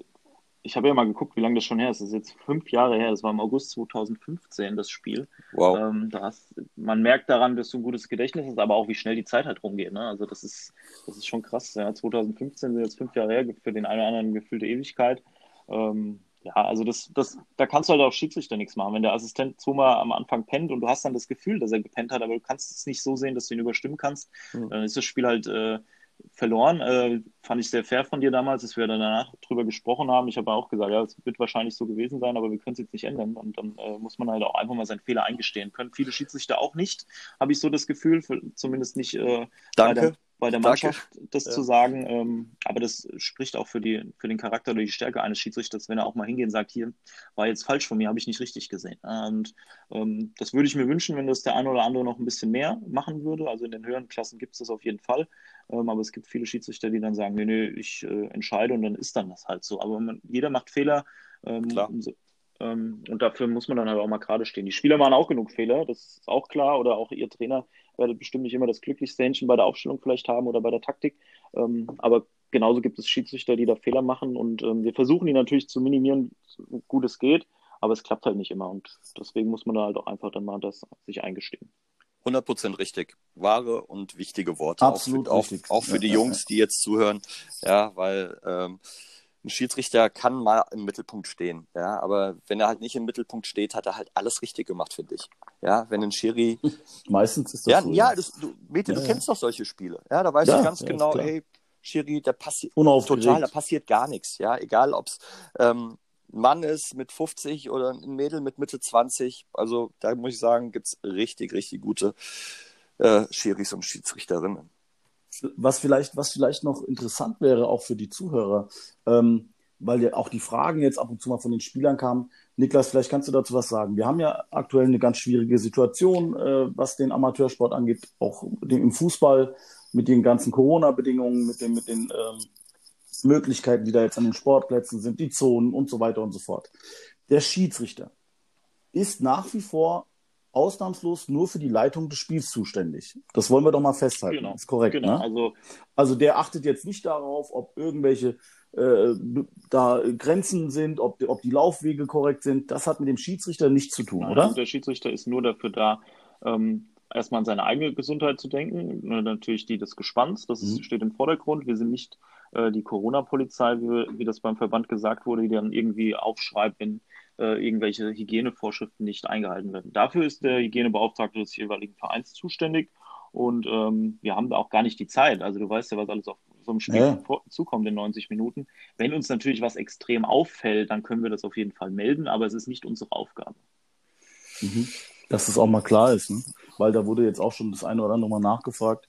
ich habe ja mal geguckt, wie lange das schon her ist. Das ist jetzt fünf Jahre her. Das war im August 2015 das Spiel. Wow. Ähm, da hast, man merkt daran, dass du ein gutes Gedächtnis hast, aber auch wie schnell die Zeit halt rumgeht. Ne? Also das ist, das ist schon krass. Ja. 2015 sind jetzt fünf Jahre her, für den einen oder anderen gefühlte Ewigkeit. Ähm, ja, also das, das, da kannst du halt auch Schiedsrichter nichts machen. Wenn der Assistent zweimal am Anfang pennt und du hast dann das Gefühl, dass er gepennt hat, aber du kannst es nicht so sehen, dass du ihn überstimmen kannst, mhm. dann ist das Spiel halt äh, verloren. Äh, fand ich sehr fair von dir damals, dass wir danach drüber gesprochen haben. Ich habe auch gesagt, ja, es wird wahrscheinlich so gewesen sein, aber wir können es jetzt nicht ändern. Und dann äh, muss man halt auch einfach mal seinen Fehler eingestehen können. Viele Schiedsrichter auch nicht, habe ich so das Gefühl, für, zumindest nicht. Äh, Danke. Bei der Mannschaft, Danke. das ja. zu sagen. Ähm, aber das spricht auch für, die, für den Charakter oder die Stärke eines Schiedsrichters, wenn er auch mal hingehen und sagt, hier war jetzt falsch von mir, habe ich nicht richtig gesehen. Und ähm, das würde ich mir wünschen, wenn das der eine oder andere noch ein bisschen mehr machen würde. Also in den höheren Klassen gibt es das auf jeden Fall. Ähm, aber es gibt viele Schiedsrichter, die dann sagen, nee, nee, ich äh, entscheide und dann ist dann das halt so. Aber man, jeder macht Fehler. Ähm. Ähm, und dafür muss man dann halt auch mal gerade stehen. Die Spieler machen auch genug Fehler, das ist auch klar. Oder auch ihr Trainer werdet bestimmt nicht immer das glücklichste Händchen bei der Aufstellung vielleicht haben oder bei der Taktik. Ähm, aber genauso gibt es Schiedsrichter, die da Fehler machen. Und ähm, wir versuchen die natürlich zu minimieren, so gut es geht. Aber es klappt halt nicht immer. Und deswegen muss man da halt auch einfach dann mal das sich eingestehen. 100% richtig. Wahre und wichtige Worte. Absolut auch für, auch, auch für ja, die Jungs, die jetzt zuhören. Ja, weil ähm, ein Schiedsrichter kann mal im Mittelpunkt stehen, ja, aber wenn er halt nicht im Mittelpunkt steht, hat er halt alles richtig gemacht, finde ich. Ja, wenn ein Schiri. Meistens ist das ja, so. Ja, das, du, Mete, ja, du kennst doch solche Spiele. Ja, da weißt du ganz genau, hey, Schiri, da passiert total, da passiert gar nichts. Ja, egal ob es ähm, ein Mann ist mit 50 oder ein Mädel mit Mitte 20. Also da muss ich sagen, gibt es richtig, richtig gute äh, Schiris und Schiedsrichterinnen was vielleicht, was vielleicht noch interessant wäre, auch für die Zuhörer, ähm, weil ja auch die Fragen jetzt ab und zu mal von den Spielern kamen. Niklas, vielleicht kannst du dazu was sagen. Wir haben ja aktuell eine ganz schwierige Situation, äh, was den Amateursport angeht, auch im Fußball mit den ganzen Corona-Bedingungen, mit den, mit den ähm, Möglichkeiten, die da jetzt an den Sportplätzen sind, die Zonen und so weiter und so fort. Der Schiedsrichter ist nach wie vor ausnahmslos nur für die Leitung des Spiels zuständig. Das wollen wir doch mal festhalten. Genau. ist korrekt, genau. ne? Also, also der achtet jetzt nicht darauf, ob irgendwelche äh, da Grenzen sind, ob, ob die Laufwege korrekt sind. Das hat mit dem Schiedsrichter nichts zu tun, Nein, oder? Der Schiedsrichter ist nur dafür da, ähm, erstmal an seine eigene Gesundheit zu denken, natürlich die des Gespanns, das mhm. steht im Vordergrund. Wir sind nicht äh, die Corona-Polizei, wie, wie, das beim Verband gesagt wurde, die dann irgendwie aufschreibt, wenn äh, irgendwelche Hygienevorschriften nicht eingehalten werden. Dafür ist der Hygienebeauftragte des jeweiligen Vereins zuständig und ähm, wir haben da auch gar nicht die Zeit. Also du weißt ja, was alles auf so einem Spiel ja. zukommt in 90 Minuten. Wenn uns natürlich was extrem auffällt, dann können wir das auf jeden Fall melden, aber es ist nicht unsere Aufgabe. Mhm. Dass das auch mal klar ist, ne? weil da wurde jetzt auch schon das eine oder andere Mal nachgefragt.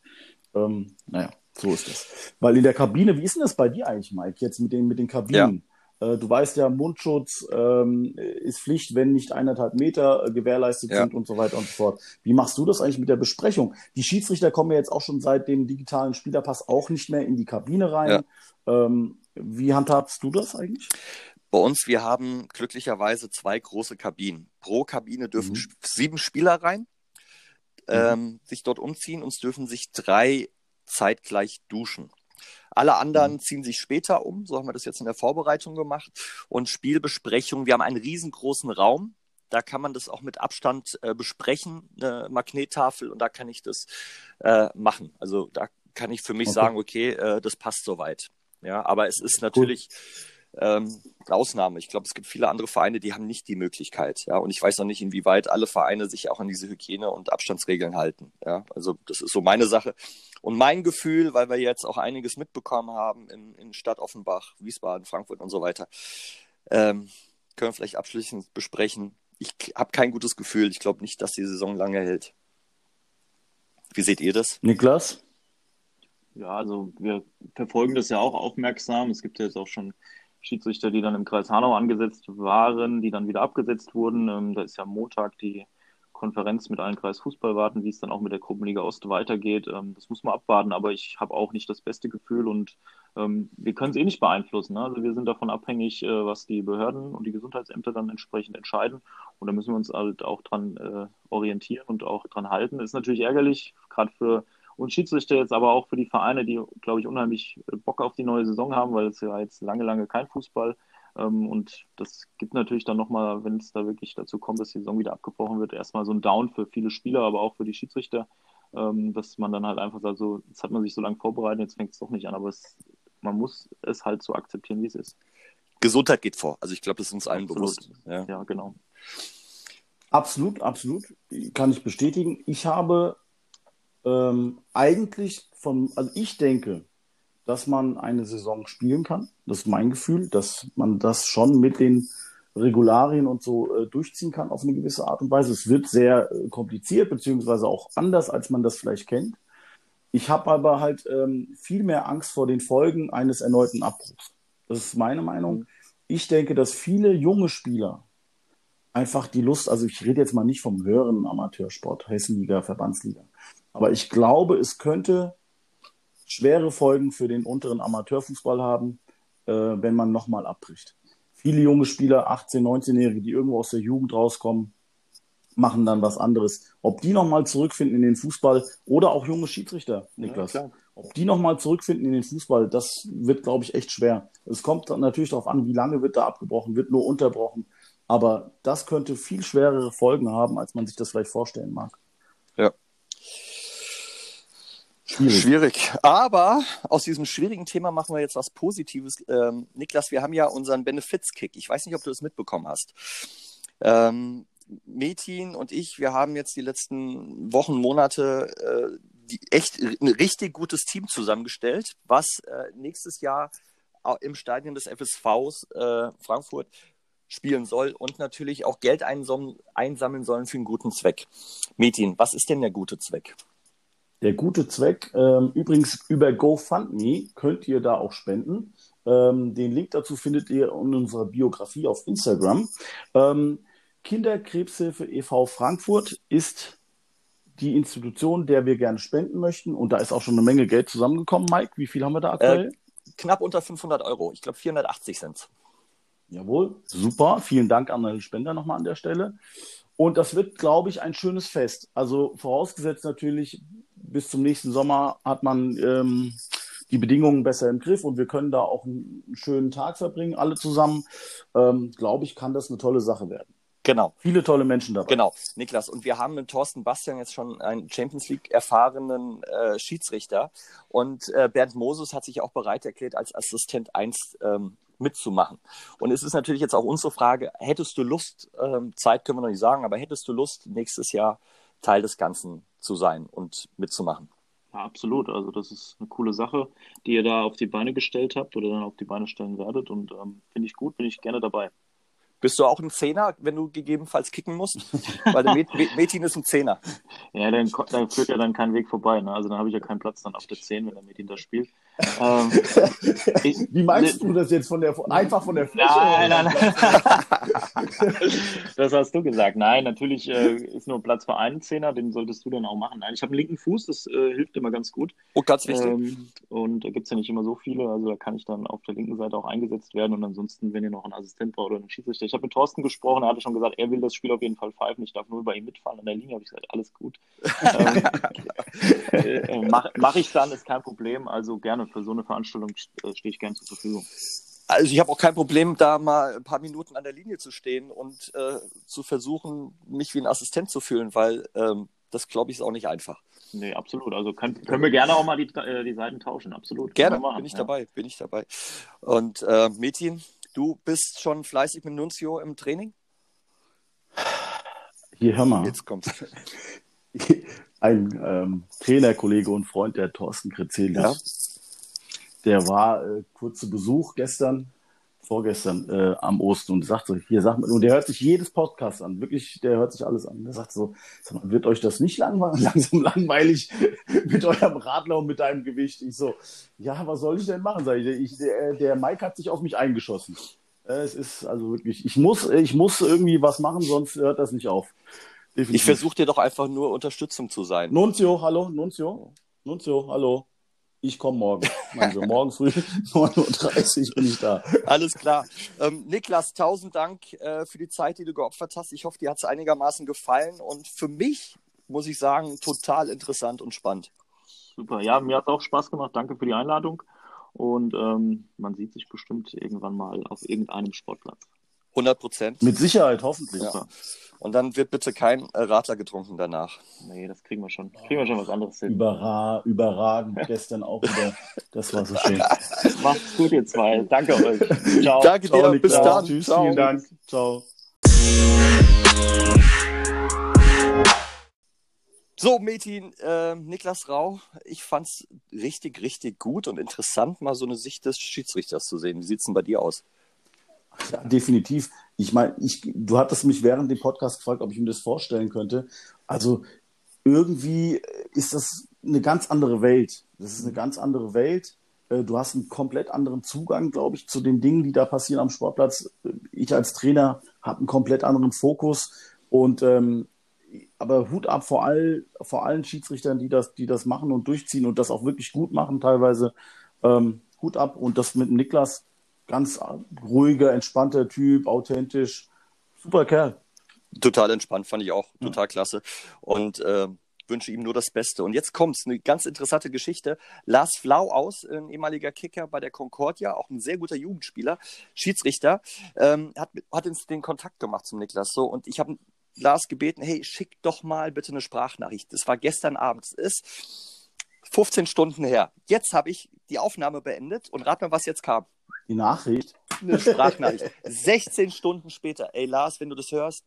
Ähm, naja, so ist das. Weil in der Kabine, wie ist denn das bei dir eigentlich, Mike, jetzt mit den, mit den Kabinen? Äh, du weißt ja, Mundschutz ähm, ist Pflicht, wenn nicht eineinhalb Meter äh, gewährleistet ja. sind und so weiter und so fort. Wie machst du das eigentlich mit der Besprechung? Die Schiedsrichter kommen ja jetzt auch schon seit dem digitalen Spielerpass auch nicht mehr in die Kabine rein. Ja. Ähm, wie handhabst du das eigentlich? Bei uns, wir haben glücklicherweise zwei große Kabinen. Pro Kabine dürfen mhm. sieben Spieler rein, mhm. ähm, sich dort umziehen und es dürfen sich drei zeitgleich duschen. Alle anderen mhm. ziehen sich später um, so haben wir das jetzt in der Vorbereitung gemacht. Und Spielbesprechung, wir haben einen riesengroßen Raum, da kann man das auch mit Abstand äh, besprechen, eine Magnettafel, und da kann ich das äh, machen. Also da kann ich für mich okay. sagen, okay, äh, das passt soweit. Ja, aber es ist natürlich cool. Ähm, Ausnahme. Ich glaube, es gibt viele andere Vereine, die haben nicht die Möglichkeit. Ja, und ich weiß noch nicht, inwieweit alle Vereine sich auch an diese Hygiene- und Abstandsregeln halten. Ja, also das ist so meine Sache. Und mein Gefühl, weil wir jetzt auch einiges mitbekommen haben in, in Stadt Offenbach, Wiesbaden, Frankfurt und so weiter, ähm, können wir vielleicht abschließend besprechen. Ich habe kein gutes Gefühl. Ich glaube nicht, dass die Saison lange hält. Wie seht ihr das? Niklas? Ja, also wir verfolgen das ja auch aufmerksam. Es gibt ja jetzt auch schon Schiedsrichter, die dann im Kreis Hanau angesetzt waren, die dann wieder abgesetzt wurden. Ähm, da ist ja Montag die Konferenz mit allen Kreisfußballwarten, wie es dann auch mit der Gruppenliga Ost weitergeht. Ähm, das muss man abwarten, aber ich habe auch nicht das beste Gefühl und ähm, wir können es eh nicht beeinflussen. Ne? Also wir sind davon abhängig, äh, was die Behörden und die Gesundheitsämter dann entsprechend entscheiden. Und da müssen wir uns halt auch dran äh, orientieren und auch dran halten. Ist natürlich ärgerlich, gerade für uns Schiedsrichter jetzt, aber auch für die Vereine, die, glaube ich, unheimlich äh, Bock auf die neue Saison haben, weil es ja jetzt lange, lange kein Fußball ist ähm, und das gibt natürlich dann nochmal, wenn es da wirklich dazu kommt, dass die Saison wieder abgebrochen wird, erstmal so ein Down für viele Spieler, aber auch für die Schiedsrichter, ähm, dass man dann halt einfach sagt, so, jetzt hat man sich so lange vorbereitet, jetzt fängt es doch nicht an, aber es, man muss es halt so akzeptieren, wie es ist. Gesundheit geht vor. Also ich glaube, das ist uns allen absolut. bewusst. Ja. ja, genau. Absolut, absolut. Kann ich bestätigen. Ich habe ähm, eigentlich von, also ich denke, dass man eine Saison spielen kann. Das ist mein Gefühl, dass man das schon mit den Regularien und so äh, durchziehen kann auf eine gewisse Art und Weise. Es wird sehr äh, kompliziert, beziehungsweise auch anders, als man das vielleicht kennt. Ich habe aber halt ähm, viel mehr Angst vor den Folgen eines erneuten Abbruchs. Das ist meine Meinung. Mhm. Ich denke, dass viele junge Spieler einfach die Lust, also ich rede jetzt mal nicht vom höheren Amateursport, Hessenliga, Verbandsliga, aber ich glaube, es könnte schwere Folgen für den unteren Amateurfußball haben, äh, wenn man nochmal abbricht. Viele junge Spieler, 18-, 19-Jährige, die irgendwo aus der Jugend rauskommen, machen dann was anderes. Ob die nochmal zurückfinden in den Fußball oder auch junge Schiedsrichter, Niklas, ja, ob die nochmal zurückfinden in den Fußball, das wird, glaube ich, echt schwer. Es kommt natürlich darauf an, wie lange wird da abgebrochen, wird nur unterbrochen. Aber das könnte viel schwerere Folgen haben, als man sich das vielleicht vorstellen mag. Ja. Schwierig. Schwierig. Aber aus diesem schwierigen Thema machen wir jetzt was Positives. Ähm, Niklas, wir haben ja unseren Benefits-Kick. Ich weiß nicht, ob du es mitbekommen hast. Ähm, Metin und ich, wir haben jetzt die letzten Wochen, Monate äh, die, echt ein richtig gutes Team zusammengestellt, was äh, nächstes Jahr im Stadion des FSVs äh, Frankfurt spielen soll und natürlich auch Geld einsammeln sollen für einen guten Zweck. Metin, was ist denn der gute Zweck? Der gute Zweck, ähm, übrigens über GoFundMe könnt ihr da auch spenden. Ähm, den Link dazu findet ihr in unserer Biografie auf Instagram. Ähm, Kinderkrebshilfe e.V. Frankfurt ist die Institution, der wir gerne spenden möchten. Und da ist auch schon eine Menge Geld zusammengekommen. Mike, wie viel haben wir da aktuell? Äh, knapp unter 500 Euro. Ich glaube 480 sind Jawohl, super. Vielen Dank an die Spender nochmal an der Stelle. Und das wird, glaube ich, ein schönes Fest. Also vorausgesetzt natürlich, bis zum nächsten Sommer hat man ähm, die Bedingungen besser im Griff und wir können da auch einen schönen Tag verbringen, alle zusammen. Ähm, glaube ich, kann das eine tolle Sache werden. Genau. Viele tolle Menschen dabei. Genau, Niklas. Und wir haben mit Thorsten Bastian jetzt schon einen Champions League erfahrenen äh, Schiedsrichter. Und äh, Bernd Moses hat sich auch bereit erklärt, als Assistent 1 ähm, mitzumachen. Und es ist natürlich jetzt auch unsere Frage, hättest du Lust, ähm, Zeit können wir noch nicht sagen, aber hättest du Lust, nächstes Jahr Teil des Ganzen zu sein und mitzumachen? Ja, absolut. Also das ist eine coole Sache, die ihr da auf die Beine gestellt habt oder dann auf die Beine stellen werdet. Und ähm, finde ich gut, bin ich gerne dabei. Bist du auch ein Zehner, wenn du gegebenenfalls kicken musst? Weil der Metin ist ein Zehner. Ja, dann, dann führt ja dann kein Weg vorbei. Ne? Also dann habe ich ja keinen Platz dann auf der Zehn, wenn der Metin da spielt. Ähm, ich, Wie meinst ne, du das jetzt von der einfach von der Fläche? Nein, nein, nein. das hast du gesagt. Nein, natürlich äh, ist nur Platz für einen Zehner, den solltest du dann auch machen. Nein, ich habe einen linken Fuß, das äh, hilft immer ganz gut. Oh, ganz wichtig. Ähm, und da gibt es ja nicht immer so viele, also da kann ich dann auf der linken Seite auch eingesetzt werden. Und ansonsten, wenn ihr noch einen Assistent braucht oder einen Schiedsrichter, ich habe mit Thorsten gesprochen, er hatte schon gesagt, er will das Spiel auf jeden Fall pfeifen. Ich darf nur bei ihm mitfahren an der Linie. Habe ich gesagt, alles gut. ähm, äh, Mache mach ich dann, ist kein Problem. Also gerne für so eine Veranstaltung äh, stehe ich gerne zur Verfügung. Also ich habe auch kein Problem, da mal ein paar Minuten an der Linie zu stehen und äh, zu versuchen, mich wie ein Assistent zu fühlen, weil ähm, das, glaube ich, ist auch nicht einfach. Nee, absolut. Also können, können wir gerne auch mal die, äh, die Seiten tauschen, absolut. Gerne, bin ich ja. dabei, bin ich dabei. Und äh, Metin, Du bist schon fleißig mit Nunzio im Training? Hier, hör mal. Jetzt kommt's. Ein ähm, Trainerkollege und Freund, der Thorsten Krezelis, ja. Der war äh, kurz zu Besuch gestern vorgestern äh, am Osten und sagt so, hier sag mal, und der hört sich jedes Podcast an, wirklich, der hört sich alles an. Der sagt so, sag mal, wird euch das nicht langweilig, langsam langweilig mit eurem Radler und mit deinem Gewicht? Ich so, ja, was soll ich denn machen? Sag ich, ich der, der Mike hat sich auf mich eingeschossen. Äh, es ist also wirklich, ich muss, ich muss irgendwie was machen, sonst hört das nicht auf. Definitiv. Ich versuche dir doch einfach nur Unterstützung zu sein. Nunzio, hallo, Nunzio. Nunzio, hallo ich komme morgen. Also morgen früh 9.30 Uhr bin ich da. Alles klar. Ähm, Niklas, tausend Dank äh, für die Zeit, die du geopfert hast. Ich hoffe, dir hat es einigermaßen gefallen und für mich, muss ich sagen, total interessant und spannend. Super, ja, mir hat es auch Spaß gemacht. Danke für die Einladung und ähm, man sieht sich bestimmt irgendwann mal auf irgendeinem Sportplatz. 100 Prozent. Mit Sicherheit, hoffentlich. Ja. Und dann wird bitte kein äh, Radler getrunken danach. Nee, das kriegen wir schon. Kriegen wir schon was anderes hin. Überra überragend. Gestern auch wieder. Das war so schön. Macht's gut, ihr zwei. Danke euch. Ciao. Danke Ciao, dir. Bis dann. Tschüss. Ciao. Vielen Dank. Ciao. So, Metin, äh, Niklas Rau, ich fand's richtig, richtig gut und interessant, mal so eine Sicht des Schiedsrichters zu sehen. Wie sieht's denn bei dir aus? Ja, definitiv. Ich meine, ich, du hattest mich während dem Podcast gefragt, ob ich mir das vorstellen könnte. Also irgendwie ist das eine ganz andere Welt. Das ist eine ganz andere Welt. Äh, du hast einen komplett anderen Zugang, glaube ich, zu den Dingen, die da passieren am Sportplatz. Ich als Trainer habe einen komplett anderen Fokus. Und ähm, aber Hut ab vor, all, vor allen Schiedsrichtern, die das, die das machen und durchziehen und das auch wirklich gut machen teilweise. Ähm, Hut ab. Und das mit Niklas, ganz ruhiger, entspannter Typ, authentisch. Super Kerl. Total entspannt, fand ich auch. Total ja. klasse. Und äh, wünsche ihm nur das Beste. Und jetzt kommt's, eine ganz interessante Geschichte. Lars Flau aus, ein ehemaliger Kicker bei der Concordia, auch ein sehr guter Jugendspieler, Schiedsrichter, ähm, hat, hat uns den Kontakt gemacht zum Niklas. So, und ich habe Lars gebeten, hey, schick doch mal bitte eine Sprachnachricht. Das war gestern Abend. Es ist 15 Stunden her. Jetzt habe ich die Aufnahme beendet und rat mal, was jetzt kam. Die Nachricht? Eine Sprachnachricht. 16 Stunden später. Ey, Lars, wenn du das hörst,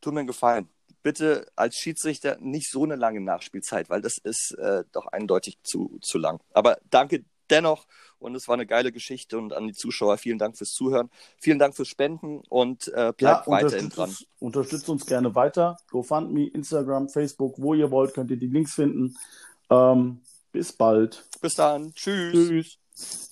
tu mir einen Gefallen. Bitte als Schiedsrichter nicht so eine lange Nachspielzeit, weil das ist äh, doch eindeutig zu, zu lang. Aber danke dennoch und es war eine geile Geschichte und an die Zuschauer vielen Dank fürs Zuhören, vielen Dank fürs Spenden und äh, bleibt ja, weiterhin dran. Uns, unterstützt uns gerne weiter. GoFundMe, Instagram, Facebook, wo ihr wollt, könnt ihr die Links finden. Ähm, bis bald. Bis dann. Tschüss. Tschüss.